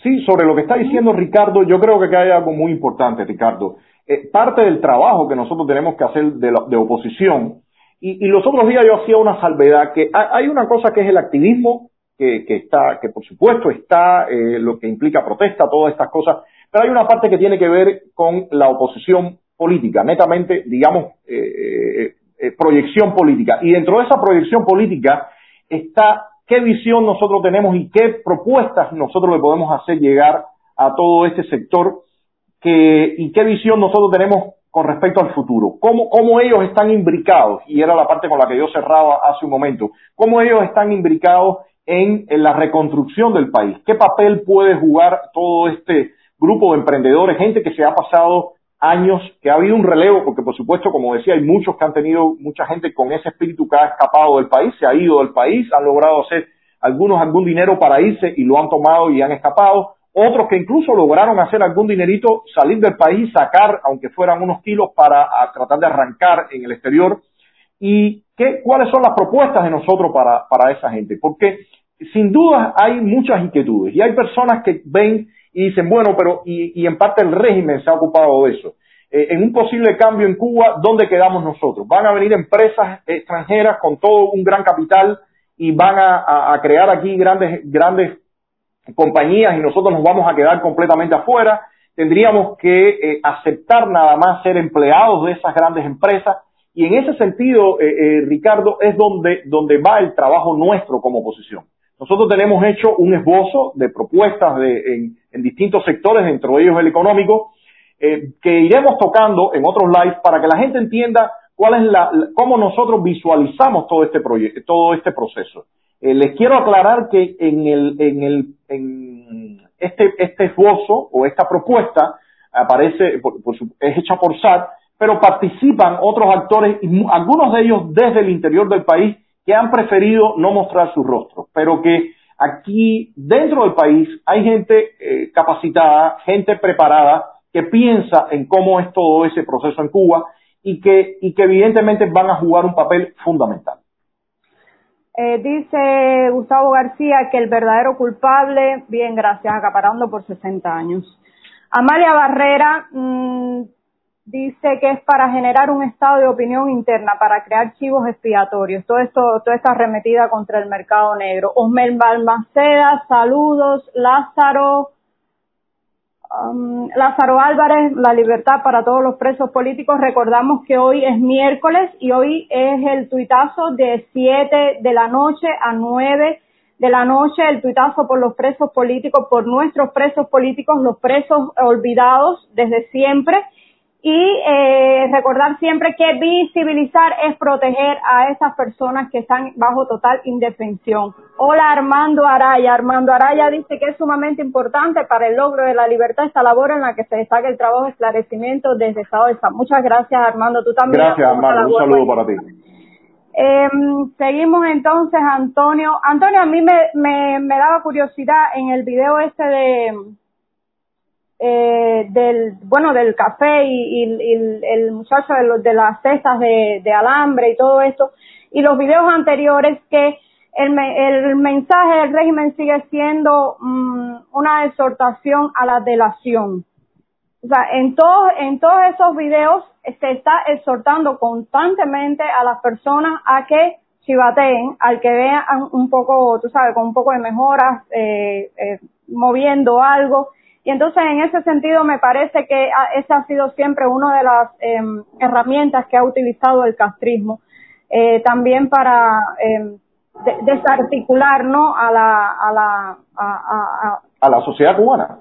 Sí, sobre lo que está diciendo Ricardo, yo creo que hay algo muy importante, Ricardo. Eh, parte del trabajo que nosotros tenemos que hacer de, de oposición, y, los otros días yo hacía una salvedad, que hay una cosa que es el activismo, que, que está, que por supuesto está, eh, lo que implica protesta, todas estas cosas, pero hay una parte que tiene que ver con la oposición política, netamente, digamos, eh, eh proyección política. Y dentro de esa proyección política está qué visión nosotros tenemos y qué propuestas nosotros le podemos hacer llegar a todo este sector que, y qué visión nosotros tenemos con respecto al futuro, cómo, cómo ellos están imbricados, y era la parte con la que yo cerraba hace un momento, cómo ellos están imbricados en, en la reconstrucción del país, qué papel puede jugar todo este grupo de emprendedores, gente que se ha pasado años que ha habido un relevo, porque por supuesto, como decía, hay muchos que han tenido, mucha gente con ese espíritu que ha escapado del país, se ha ido del país, han logrado hacer algunos algún dinero para irse y lo han tomado y han escapado, otros que incluso lograron hacer algún dinerito, salir del país, sacar, aunque fueran unos kilos, para tratar de arrancar en el exterior. ¿Y qué, cuáles son las propuestas de nosotros para, para esa gente? Porque sin duda hay muchas inquietudes y hay personas que ven y dicen, bueno, pero y, y en parte el régimen se ha ocupado de eso. Eh, en un posible cambio en Cuba, ¿dónde quedamos nosotros? Van a venir empresas extranjeras con todo un gran capital y van a, crear aquí grandes, grandes compañías y nosotros nos vamos a quedar completamente afuera. Tendríamos que eh, aceptar nada más ser empleados de esas grandes empresas y en ese sentido, eh, eh, Ricardo, es donde, donde va el trabajo nuestro como oposición. Nosotros tenemos hecho un esbozo de propuestas de, distintos sectores, dentro de ellos el económico, eh, que iremos tocando en otros lives para que la gente entienda cuál es la, cómo nosotros visualizamos todo este proyecto, todo este proceso. Eh, les quiero aclarar que en el, en el, en este, este esbozo o esta propuesta aparece, es hecha por SAT, pero participan otros actores, y algunos de ellos desde el interior del país, que han preferido no mostrar su rostro, pero que aquí dentro del país hay gente eh, capacitada, gente preparada que piensa en cómo es todo ese proceso en Cuba y que, y que evidentemente van a jugar un papel fundamental. Eh, dice Gustavo García que el verdadero culpable, bien, gracias, acaparando por 60 años. Amalia Barrera, mmm, dice que es para generar un estado de opinión interna, para crear chivos expiatorios. Todo esto, toda esta arremetida contra el mercado negro. Osmel Balmaceda, saludos. Lázaro, um, Lázaro Álvarez, la libertad para todos los presos políticos. Recordamos que hoy es miércoles y hoy es el tuitazo de 7 de la noche a 9 de la noche, el tuitazo por los presos políticos, por nuestros presos políticos, los presos olvidados desde siempre y eh, recordar siempre que visibilizar es proteger a esas personas que están bajo total indefensión. Hola Armando Araya. Armando Araya dice que es sumamente importante para el logro de la libertad esta labor en la que se destaca el trabajo de esclarecimiento desde Estado de Estado. Muchas gracias Armando. Tú también. Gracias Armando. Un saludo para ti. Eh, seguimos entonces, Antonio. Antonio, a mí me, me, me daba curiosidad en el video este de eh, del bueno del café y, el muchacho de, los, de las cestas de, alambre y todo esto. Y los videos anteriores que el, el mensaje del régimen sigue siendo mm, una exhortación a la delación. O sea en todos en todos esos videos se está exhortando constantemente a las personas a que chivateen, al que vean un poco, tú sabes, con un poco de mejoras, eh, eh, moviendo algo, y entonces en ese sentido me parece que esa ha sido siempre una de las em, herramientas que ha utilizado el castrismo, eh, también para eh, desarticular ¿no? a la a la a, a, la sociedad cubana.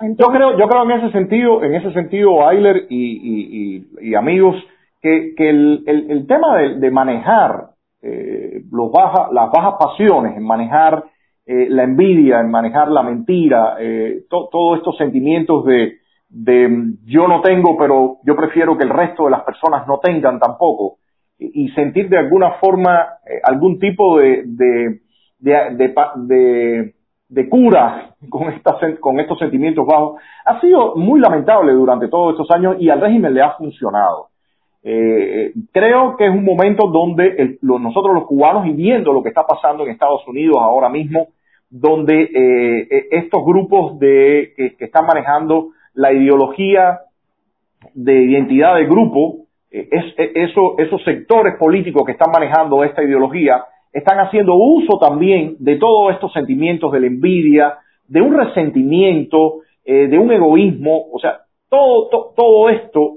yo creo yo creo en ese sentido en ese sentido Ayler y, y, y, amigos que, que el, el, el tema de, de manejar eh, los baja, las bajas pasiones, en manejar eh, la envidia, en manejar la mentira, eh, todos estos sentimientos de, de yo no tengo, pero yo prefiero que el resto de las personas no tengan tampoco, y, sentir de alguna forma eh, algún tipo de, de, de, de, cura con, esta, con estos sentimientos bajos, ha sido muy lamentable durante todos estos años y al régimen le ha funcionado. Eh, creo que es un momento donde nosotros los cubanos y viendo lo que está pasando en Estados Unidos ahora mismo, donde eh, e, estos grupos de, que, están manejando la ideología de identidad de grupo, eh, es, e, eso, esos sectores políticos que están manejando esta ideología, están haciendo uso también de todos estos sentimientos de la envidia, de un resentimiento, eh, de un egoísmo, o sea, todo, todo esto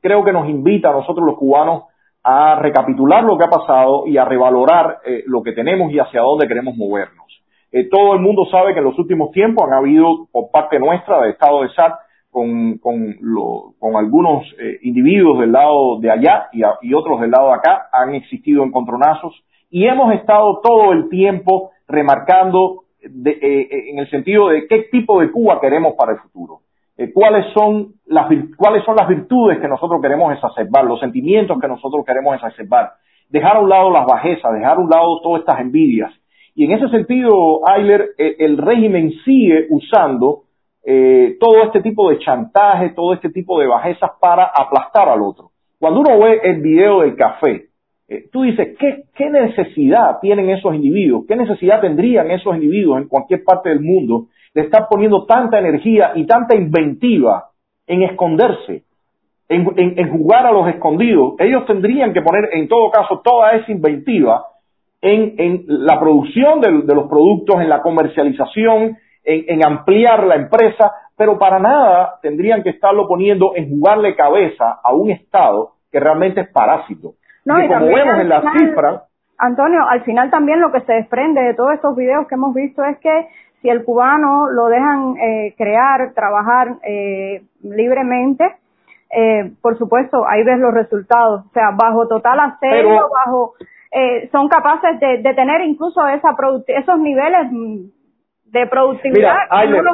creo que nos invita a nosotros los cubanos a recapitular lo que ha pasado y a revalorar lo que tenemos y hacia dónde queremos movernos. Eh, todo el mundo sabe que en los últimos tiempos han habido por parte nuestra de Estado de SAT con, con, lo, con algunos eh, individuos del lado de allá y, y, otros del lado de acá, han existido encontronazos y hemos estado todo el tiempo remarcando de, eh, en el sentido de qué tipo de Cuba queremos para el futuro. Cuáles son las cuáles son las virtudes que nosotros queremos exacerbar, los sentimientos que nosotros queremos exacerbar, dejar a un lado las bajezas, dejar a un lado todas estas envidias y en ese sentido, Ayler, eh, el régimen sigue usando eh, todo este tipo de chantaje, todo este tipo de bajezas para aplastar al otro. Cuando uno ve el video del café, eh, tú dices, ¿qué, ¿qué necesidad tienen esos individuos? ¿Qué necesidad tendrían esos individuos en cualquier parte del mundo de estar poniendo tanta energía y tanta inventiva en esconderse, en, en jugar a los escondidos? Ellos tendrían que poner, en todo caso, toda esa inventiva en, en la producción de, de, los productos, en la comercialización, en, ampliar la empresa, pero para nada tendrían que estarlo poniendo en jugarle cabeza a un Estado que realmente es parásito. No, y, como vemos en las cifras... Antonio, al final también lo que se desprende de todos estos videos que hemos visto es que si el cubano lo dejan eh, crear, trabajar eh, libremente, eh, por supuesto, ahí ves los resultados. O sea, bajo total asedio, bajo eh, son capaces de, de, tener incluso esa esos niveles de productividad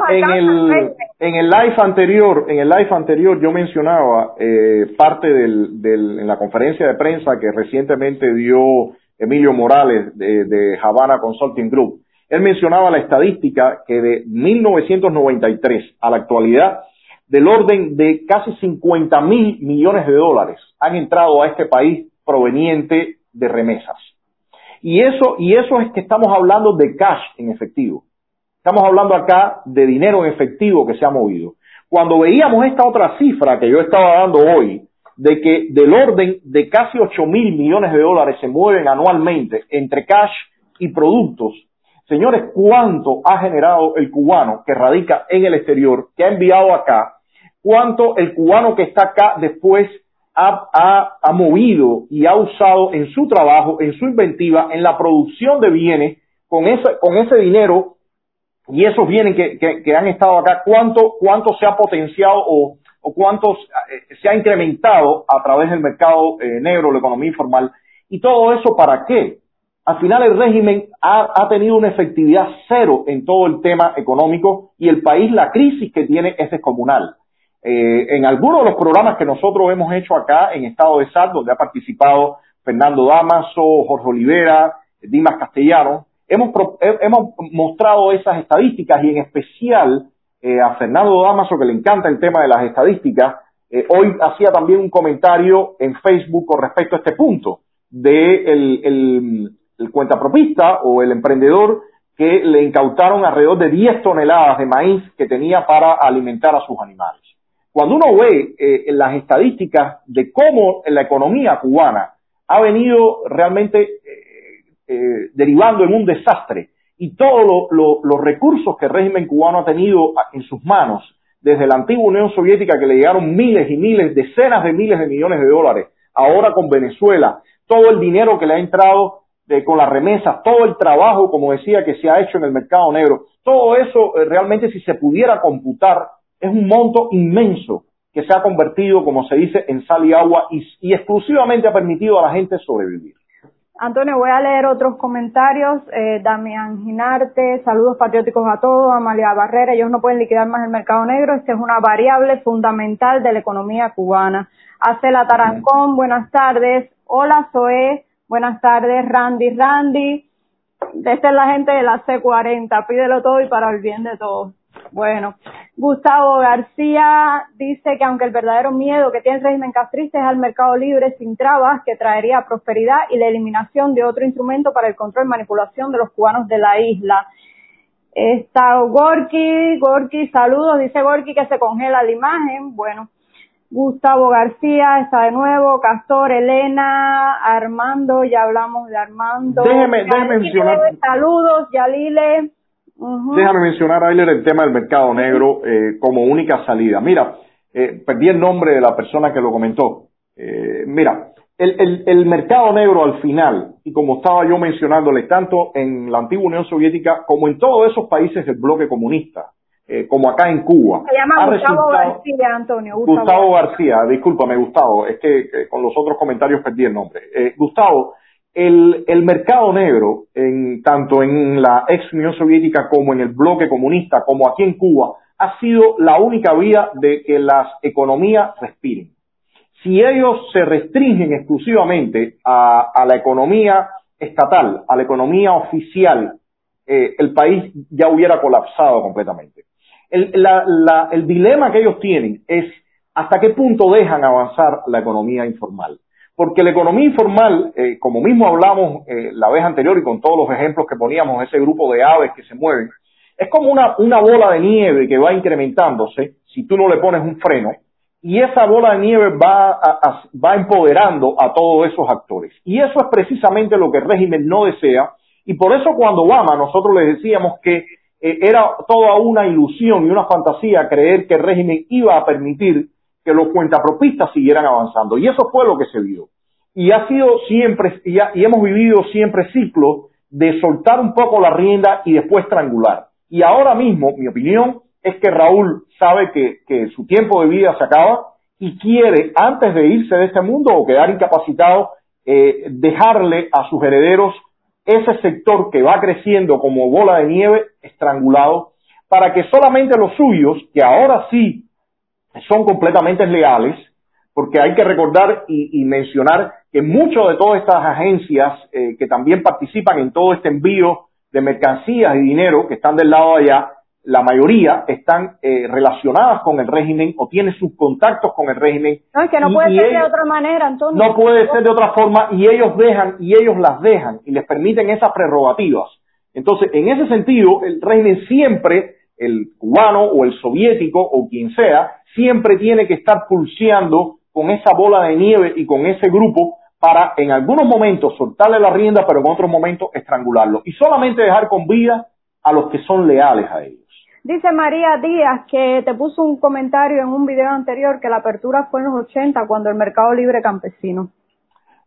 en, el, en el live anterior en el live anterior yo mencionaba eh, parte del, del, en la conferencia de prensa que recientemente dio Emilio Morales de, de Havana Consulting Group él mencionaba la estadística que de 1993 a la actualidad del orden de casi 50 mil millones de dólares han entrado a este país proveniente de remesas. Y eso, y eso es que estamos hablando de cash en efectivo. Estamos hablando acá de dinero en efectivo que se ha movido. Cuando veíamos esta otra cifra que yo estaba dando hoy, de que del orden de casi 8 mil millones de dólares se mueven anualmente entre cash y productos, señores, ¿cuánto ha generado el cubano que radica en el exterior, que ha enviado acá? ¿Cuánto el cubano que está acá después ha, movido y ha usado en su trabajo, en su inventiva, en la producción de bienes, con ese, con ese dinero y esos bienes que, han estado acá, cuánto, cuánto se ha potenciado o, o cuánto eh, se ha incrementado a través del mercado eh, negro, la economía informal. ¿Y todo eso para qué? Al final el régimen ha, tenido una efectividad cero en todo el tema económico y el país, la crisis que tiene es descomunal. Eh, en algunos de los programas que nosotros hemos hecho acá en Estado de SAT, donde ha participado Fernando Damaso, Jorge Olivera, Dimas Castellano, hemos, hemos mostrado esas estadísticas y en especial eh, a Fernando Damaso, que le encanta el tema de las estadísticas, eh, hoy hacía también un comentario en Facebook con respecto a este punto de el, el cuentapropista o el emprendedor que le incautaron alrededor de 10 toneladas de maíz que tenía para alimentar a sus animales. Cuando uno ve eh, las estadísticas de cómo la economía cubana ha venido realmente eh, eh, derivando en un desastre y todos los recursos que el régimen cubano ha tenido en sus manos desde la antigua Unión Soviética que le llegaron miles y miles, decenas de miles de millones de dólares, ahora con Venezuela, todo el dinero que le ha entrado con las remesas, todo el trabajo, como decía, que se ha hecho en el mercado negro, todo eso realmente si se pudiera computar es un monto inmenso que se ha convertido, como se dice, en sal y agua y, exclusivamente ha permitido a la gente sobrevivir. Antonio, voy a leer otros comentarios. Eh, Damián Ginarte, saludos patrióticos a todos. Amalia Barrera, ellos no pueden liquidar más el mercado negro. Esta es una variable fundamental de la economía cubana. Acela Tarancón, buenas tardes. Hola, Zoe, buenas tardes. Randy, Randy. Esta es la gente de la C40. Pídelo todo y para el bien de todos. Bueno, Gustavo García dice que aunque el verdadero miedo que tiene el régimen castrista es al mercado libre sin trabas, que traería prosperidad y la eliminación de otro instrumento para el control y manipulación de los cubanos de la isla. Está Gorky, Gorky, saludos, dice Gorky que se congela la imagen. Bueno, Gustavo García está de nuevo, Castor, Elena, Armando, ya hablamos de Armando. Déjeme, déjeme mencionar. Saludos, Yalile. Déjame mencionar, Ailer, el tema del mercado negro eh, como única salida. Mira, eh, perdí el nombre de la persona que lo comentó. Eh, mira, el, el, el, mercado negro al final, y como estaba yo mencionándole, tanto en la antigua Unión Soviética como en todos esos países del bloque comunista, eh, como acá en Cuba. Se llama Gustavo García, Antonio. Gustavo, García, discúlpame, Gustavo, es que con los otros comentarios perdí el nombre. Gustavo, el, el, mercado negro, en, tanto en la ex Unión Soviética como en el bloque comunista, como aquí en Cuba, ha sido la única vía de que las economías respiren. Si ellos se restringen exclusivamente a, a la economía estatal, a la economía oficial, eh, el país ya hubiera colapsado completamente. El, la, la, el dilema que ellos tienen es hasta qué punto dejan avanzar la economía informal. Porque la economía informal, eh, como mismo hablamos eh, la vez anterior y con todos los ejemplos que poníamos, ese grupo de aves que se mueven, es como una, una bola de nieve que va incrementándose si tú no le pones un freno y esa bola de nieve va, va empoderando a todos esos actores. Y eso es precisamente lo que el régimen no desea y por eso cuando Obama nosotros le decíamos que eh, era toda una ilusión y una fantasía creer que el régimen iba a permitir que los cuentapropistas siguieran avanzando. Y eso fue lo que se vio. Y ha sido siempre, y, hemos vivido siempre ciclos de soltar un poco la rienda y después estrangular. Y ahora mismo, mi opinión es que Raúl sabe que, que su tiempo de vida se acaba y quiere, antes de irse de este mundo o quedar incapacitado, eh, dejarle a sus herederos ese sector que va creciendo como bola de nieve estrangulado para que solamente los suyos, que ahora sí son completamente legales, porque hay que recordar y, mencionar que muchas de todas estas agencias eh, que también participan en todo este envío de mercancías y dinero que están del lado de allá, la mayoría están eh, relacionadas con el régimen o tienen sus contactos con el régimen. No, es que no puede ser de otra manera, Antonio. No puede ser de otra forma y ellos dejan y ellos las dejan y les permiten esas prerrogativas. Entonces, en ese sentido, el régimen siempre el cubano o el soviético o quien sea, siempre tiene que estar pulseando con esa bola de nieve y con ese grupo para en algunos momentos soltarle la rienda, pero en otros momentos estrangularlo. Y solamente dejar con vida a los que son leales a ellos. Dice María Díaz que te puso un comentario en un video anterior que la apertura fue en los 80 cuando el mercado libre campesino.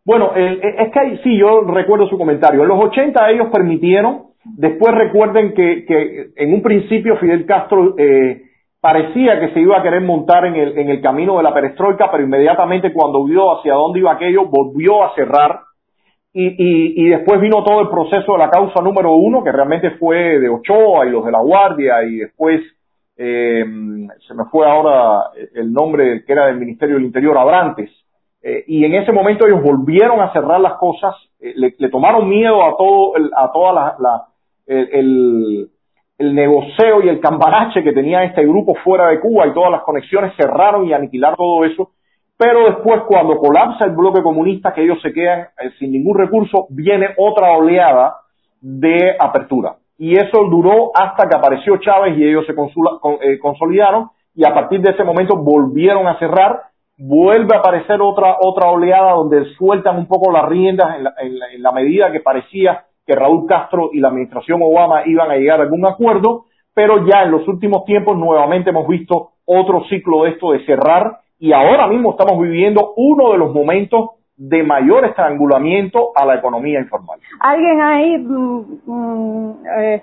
Bueno, es que sí, yo recuerdo su comentario. En los 80 ellos permitieron, después recuerden que, que en un principio Fidel Castro eh, parecía que se iba a querer montar en el, en el camino de la perestroika, pero inmediatamente cuando vio hacia dónde iba aquello, volvió a cerrar. Y, y, después vino todo el proceso de la causa número uno, que realmente fue de Ochoa y los de la Guardia, y después eh, se me fue ahora el nombre que era del Ministerio del Interior, Abrantes. Eh, y en ese momento ellos volvieron a cerrar las cosas, eh, le, tomaron miedo a todo, el, a toda la, el el negocio y el cambarache que tenía este grupo fuera de Cuba y todas las conexiones cerraron y aniquilaron todo eso. Pero después, cuando colapsa el bloque comunista, que ellos se quedan eh, sin ningún recurso, viene otra oleada de apertura. Y eso duró hasta que apareció Chávez y ellos se eh, consolidaron y a partir de ese momento volvieron a cerrar. Vuelve a aparecer otra, otra oleada donde sueltan un poco las riendas en la, en la, en la medida que parecía que Raúl Castro y la administración Obama iban a llegar a algún acuerdo, pero ya en los últimos tiempos nuevamente hemos visto otro ciclo de esto de cerrar y ahora mismo estamos viviendo uno de los momentos de mayor estrangulamiento a la economía informal. Alguien ahí, mm, mm,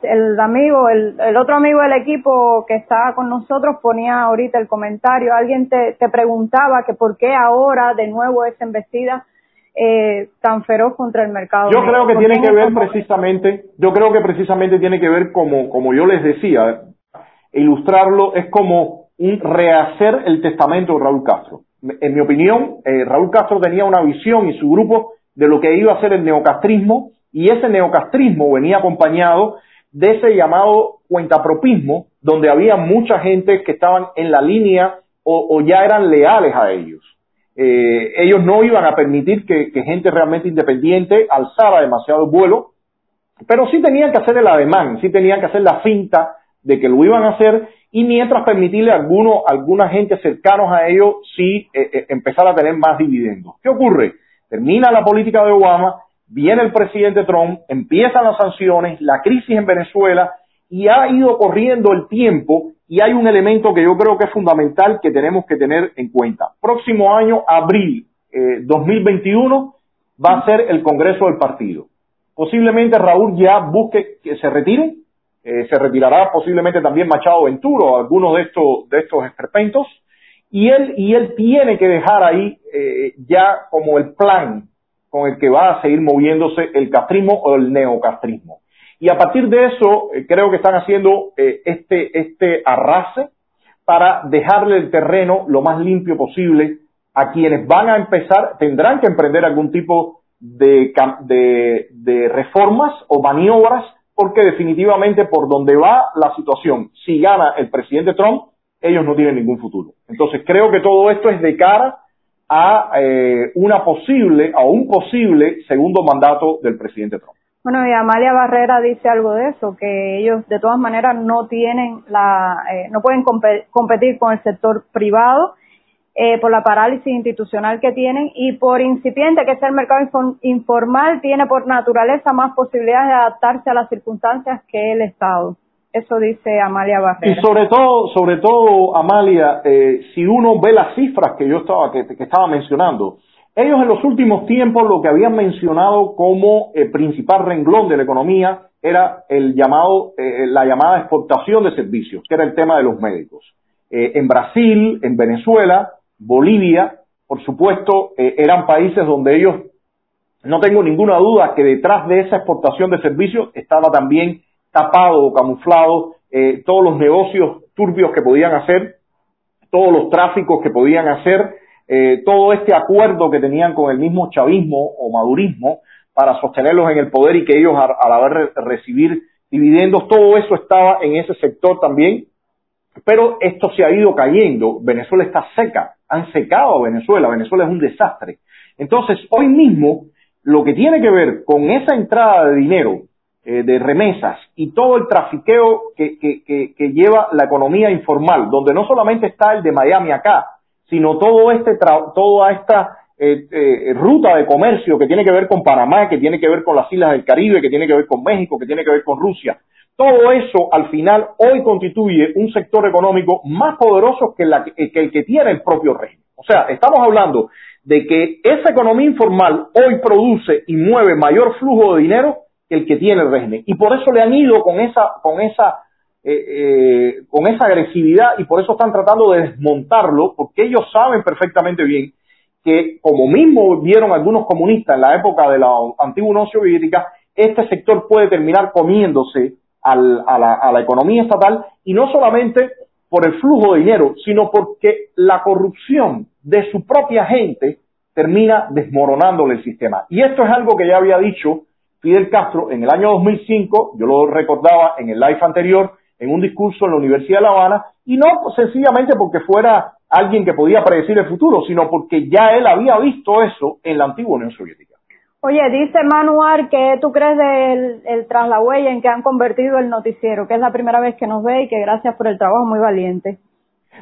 el amigo, el, el, otro amigo del equipo que estaba con nosotros ponía ahorita el comentario, alguien te, te preguntaba que por qué ahora de nuevo es embestida eh, tan feroz contra el mercado. Yo creo que tiene que ver precisamente, yo creo que precisamente tiene que ver como, como yo les decía, ilustrarlo es como un rehacer el testamento de Raúl Castro. En mi opinión, eh, Raúl Castro tenía una visión y su grupo de lo que iba a ser el neocastrismo y ese neocastrismo venía acompañado de ese llamado cuentapropismo donde había mucha gente que estaban en la línea o, ya eran leales a ellos. Eh, ellos no iban a permitir que, que, gente realmente independiente alzara demasiado vuelo, pero sí tenían que hacer el ademán, sí tenían que hacer la finta de que lo iban a hacer y mientras permitirle a alguno, alguna gente cercanos a ellos sí eh, eh, empezar a tener más dividendos. ¿Qué ocurre? Termina la política de Obama, viene el presidente Trump, empiezan las sanciones, la crisis en Venezuela y ha ido corriendo el tiempo y hay un elemento que yo creo que es fundamental que tenemos que tener en cuenta. Próximo año, abril eh, 2021, va a ser el Congreso del Partido. Posiblemente Raúl ya busque que se retire, eh, se retirará posiblemente también Machado Venturo, algunos de estos, de estos esperpentos, y él, y él tiene que dejar ahí eh, ya como el plan con el que va a seguir moviéndose el castrismo o el neocastrismo. Y a partir de eso, eh, creo que están haciendo eh, este, este arrase para dejarle el terreno lo más limpio posible a quienes van a empezar, tendrán que emprender algún tipo de, de, de reformas o maniobras, porque definitivamente por donde va la situación, si gana el presidente Trump, ellos no tienen ningún futuro. Entonces creo que todo esto es de cara a eh, una posible, a un posible segundo mandato del presidente Trump. Bueno, y Amalia Barrera dice algo de eso, que ellos de todas maneras no tienen la, eh, no pueden competir con el sector privado eh, por la parálisis institucional que tienen y por incipiente que es el mercado informal, tiene por naturaleza más posibilidades de adaptarse a las circunstancias que el Estado. Eso dice Amalia Barrera. Y sobre todo, sobre todo, Amalia, eh, si uno ve las cifras que yo estaba, que, que estaba mencionando, ellos en los últimos tiempos lo que habían mencionado como el principal renglón de la economía era el llamado, eh, la llamada exportación de servicios, que era el tema de los médicos. Eh, en Brasil, en Venezuela, Bolivia, por supuesto, eh, eran países donde ellos, no tengo ninguna duda que detrás de esa exportación de servicios estaba también tapado o camuflado eh, todos los negocios turbios que podían hacer, todos los tráficos que podían hacer, eh, todo este acuerdo que tenían con el mismo chavismo o madurismo para sostenerlos en el poder y que ellos al haber recibir dividendos, todo eso estaba en ese sector también, pero esto se ha ido cayendo, Venezuela está seca, han secado a Venezuela, Venezuela es un desastre. Entonces, hoy mismo, lo que tiene que ver con esa entrada de dinero eh, de remesas y todo el trafiqueo que, que, que, lleva la economía informal, donde no solamente está el de Miami acá, sino todo este toda esta eh, eh, ruta de comercio que tiene que ver con Panamá, que tiene que ver con las islas del Caribe, que tiene que ver con México, que tiene que ver con Rusia. Todo eso al final hoy constituye un sector económico más poderoso que, la, que el que tiene el propio régimen. O sea, estamos hablando de que esa economía informal hoy produce y mueve mayor flujo de dinero el que tiene el régimen. Y por eso le han ido con esa, con esa, eh, eh, con esa agresividad y por eso están tratando de desmontarlo, porque ellos saben perfectamente bien que, como mismo vieron algunos comunistas en la época de la antigua Unión Soviética, este sector puede terminar comiéndose a, la, a la economía estatal y no solamente por el flujo de dinero, sino porque la corrupción de su propia gente termina desmoronándole el sistema. Y esto es algo que ya había dicho Fidel Castro en el año 2005, yo lo recordaba en el live anterior, en un discurso en la Universidad de La Habana, y no sencillamente porque fuera alguien que podía predecir el futuro, sino porque ya él había visto eso en la antigua Unión Soviética. Oye, dice Manuar que tú crees del el tras la huella en que han convertido el noticiero, que es la primera vez que nos ve y que gracias por el trabajo muy valiente.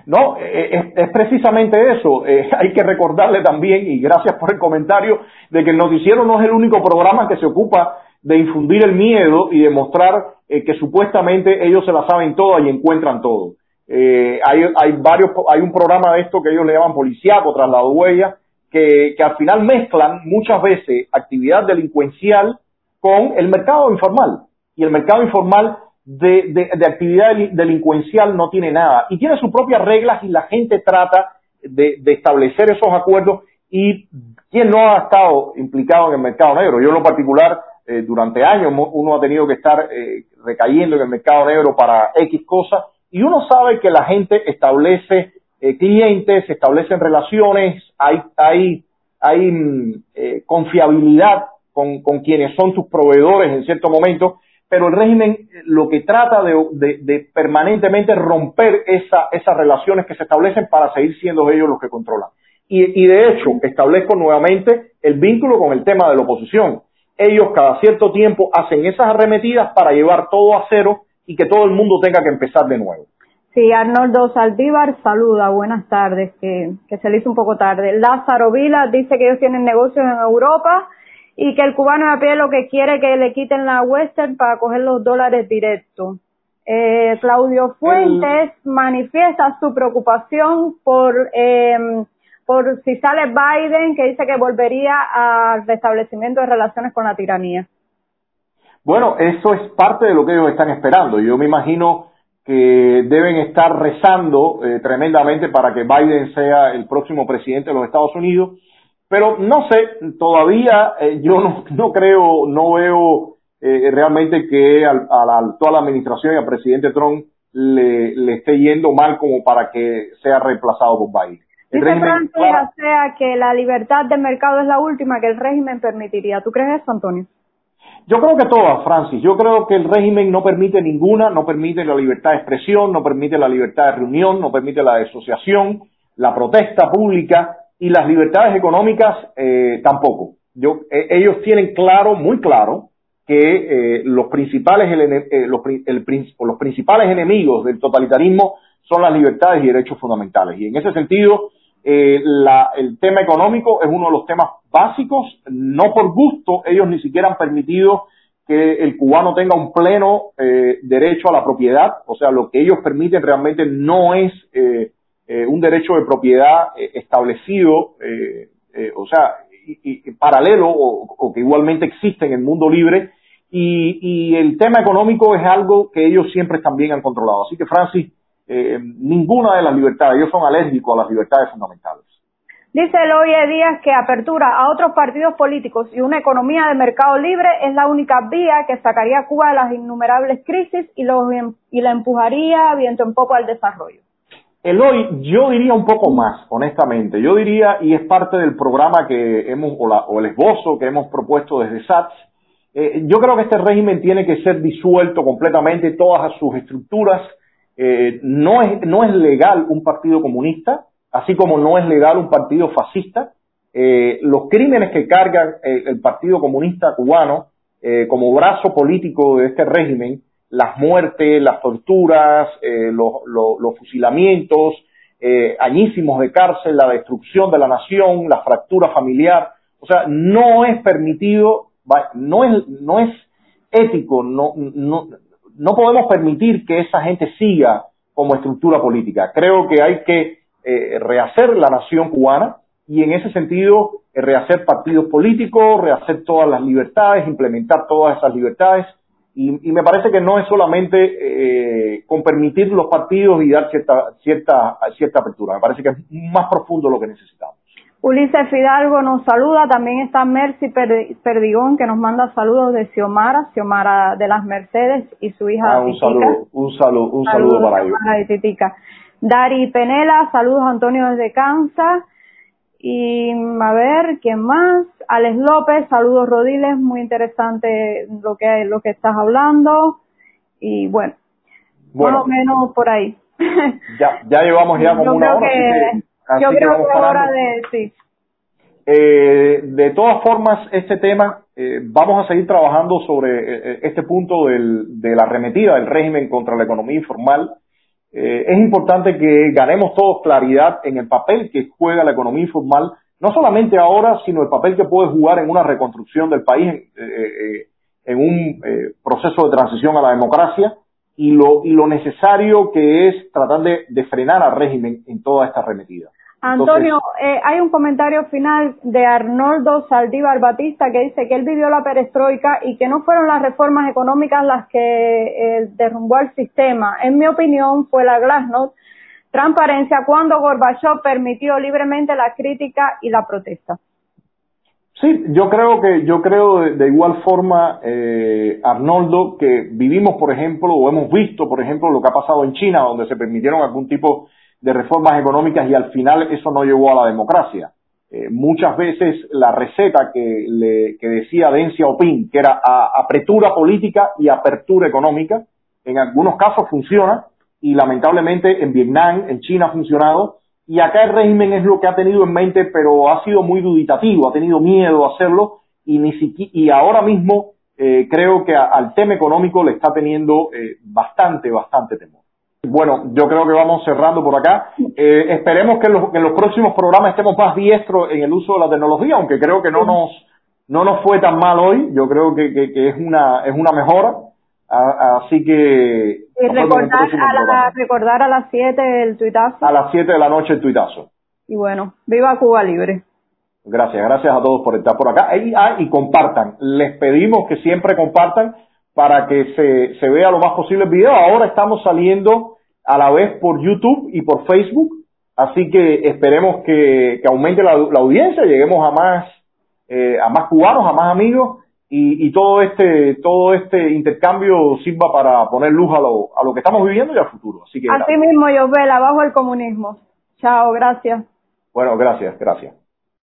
No, eh, es, precisamente eso. Eh, hay que recordarle también, y gracias por el comentario, de que el noticiero no es el único programa que se ocupa de infundir el miedo y demostrar eh, que supuestamente ellos se la saben todas y encuentran todo. hay, hay varios, hay un programa de esto que ellos le llaman policíaco, traslado huella, que, que al final mezclan muchas veces actividad delincuencial con el mercado informal. Y el mercado informal de, de, actividad delincuencial no tiene nada y tiene sus propias reglas y la gente trata de, establecer esos acuerdos y quien no ha estado implicado en el mercado negro. Yo en lo particular, eh, durante años uno ha tenido que estar eh, recayendo en el mercado negro para X cosas y uno sabe que la gente establece eh, clientes, establecen relaciones, hay, hay, hay mm, confiabilidad con, con quienes son tus proveedores en cierto momento pero el régimen eh, lo que trata de, de, permanentemente romper esa, esas relaciones que se establecen para seguir siendo ellos los que controlan. Y, y, de hecho, establezco nuevamente el vínculo con el tema de la oposición. Ellos cada cierto tiempo hacen esas arremetidas para llevar todo a cero y que todo el mundo tenga que empezar de nuevo. Sí, Arnoldo Saldívar saluda, buenas tardes, que, que se le hizo un poco tarde. Lázaro Vila dice que ellos tienen negocios en Europa y que el cubano a pie lo que quiere es que le quiten la Western para coger los dólares directos. Eh, Claudio Fuentes manifiesta su preocupación por eh, por si sale Biden, que dice que volvería al restablecimiento de relaciones con la tiranía. Bueno, eso es parte de lo que ellos están esperando. Yo me imagino que deben estar rezando eh, tremendamente para que Biden sea el próximo presidente de los Estados Unidos pero no sé, todavía eh, yo no, no, creo, no veo eh, realmente que a, la, toda la administración y al presidente Trump le, le, esté yendo mal como para que sea reemplazado por Biden. Dice Francis sea que la libertad de mercado es la última que el régimen permitiría. ¿Tú crees eso, Antonio? Yo creo que todas, Francis. Yo creo que el régimen no permite ninguna, no permite la libertad de expresión, no permite la libertad de reunión, no permite la asociación, la protesta pública, y las libertades económicas eh, tampoco. Yo, eh, ellos tienen claro, muy claro, que eh, los principales eh, los, los principales enemigos del totalitarismo son las libertades y derechos fundamentales. Y en ese sentido, la, el tema económico es uno de los temas básicos. No por gusto, ellos ni siquiera han permitido que el cubano tenga un pleno derecho a la propiedad. O sea, lo que ellos permiten realmente no es eh, un derecho de propiedad eh, establecido, eh, o sea, y, paralelo o, que igualmente existe en el mundo libre. Y, el tema económico es algo que ellos siempre también han controlado. Así que, Francis, ninguna de las libertades, ellos son alérgicos a las libertades fundamentales. Dice Eloy Díaz que apertura a otros partidos políticos y una economía de mercado libre es la única vía que sacaría a Cuba de las innumerables crisis y, em, y la empujaría viento en poco al desarrollo. Eloy, yo diría un poco más, honestamente. Yo diría, y es parte del programa que hemos, o, el esbozo que hemos propuesto desde SATS, eh, yo creo que este régimen tiene que ser disuelto completamente, todas sus estructuras. Eh, no, es, no es legal un partido comunista, así como no es legal un partido fascista. Eh, los crímenes que carga el Partido Comunista Cubano eh, como brazo político de este régimen las muertes, las torturas, eh, los, los, fusilamientos, eh, añísimos de cárcel, la destrucción de la nación, la fractura familiar. O sea, no es permitido, no es, no es ético, no, no, no podemos permitir que esa gente siga como estructura política. Creo que hay que eh, rehacer la nación cubana y en ese sentido rehacer partidos políticos, rehacer todas las libertades, implementar todas esas libertades y, me parece que no es solamente eh, con permitir los partidos y dar cierta, cierta, cierta apertura. Me parece que es más profundo lo que necesitamos. Ulises Fidalgo nos saluda, también está Mercy Perdigón que nos manda saludos de Xiomara, Xiomara de las Mercedes y su hija ah, un saludo, un saludo, un saludo, para ellos. Dari Penela, saludos Antonio desde Kansas. Y a ver, ¿quién más? Alex López, saludos Rodiles, muy interesante lo que, lo que estás hablando. Y bueno, más o menos por ahí. Ya, ya llevamos ya como una hora. Yo creo que, es hora de, sí. Eh, de todas formas, este tema, eh, vamos a seguir trabajando sobre eh, este punto del, de la arremetida del régimen contra la economía informal. Eh, es importante que ganemos todos claridad en el papel que juega la economía informal, no solamente ahora, sino el papel que puede jugar en una reconstrucción del país, en, eh, eh, un proceso de transición a la democracia y lo, y lo necesario que es tratar de, frenar al régimen en toda esta arremetida. Antonio, eh, hay un comentario final de Arnoldo Saldívar Batista que dice que él vivió la perestroika y que no fueron las reformas económicas las que eh, derrumbó el sistema. En mi opinión, fue la glasnost transparencia cuando Gorbachev permitió libremente la crítica y la protesta. Sí, yo creo que yo creo de, igual forma eh, Arnoldo que vivimos, por ejemplo, o hemos visto, por ejemplo, lo que ha pasado en China, donde se permitieron algún tipo de reformas económicas y al final eso no llevó a la democracia. Eh, muchas veces la receta que, le, que decía Deng Xiaoping, que era apertura política y apertura económica, en algunos casos funciona y lamentablemente en Vietnam, en China ha funcionado y acá el régimen es lo que ha tenido en mente, pero ha sido muy duditativo, ha tenido miedo a hacerlo y ni siquiera, y ahora mismo eh, creo que al tema económico le está teniendo eh, bastante, bastante temor. Bueno, yo creo que vamos cerrando por acá. Eh, esperemos que en, los, en, los, próximos programas estemos más diestros en el uso de la tecnología, aunque creo que no nos no nos fue tan mal hoy. Yo creo que, que, es una es una mejora. Así que y recordar a, la, recordar a las 7 el tuitazo. A las 7 de la noche el tuitazo. Y bueno, viva Cuba Libre. Gracias, gracias a todos por estar por acá. Y, ah, y compartan. Les pedimos que siempre compartan para que se, se vea lo más posible el video. Ahora estamos saliendo a la vez por YouTube y por Facebook, así que esperemos que, que aumente la, la, audiencia, lleguemos a más, eh, a más cubanos, a más amigos y, y, todo este todo este intercambio sirva para poner luz a lo, a lo que estamos viviendo y al futuro. Así que así mismo, Yobel, abajo el comunismo. Chao, gracias. Bueno, gracias, gracias.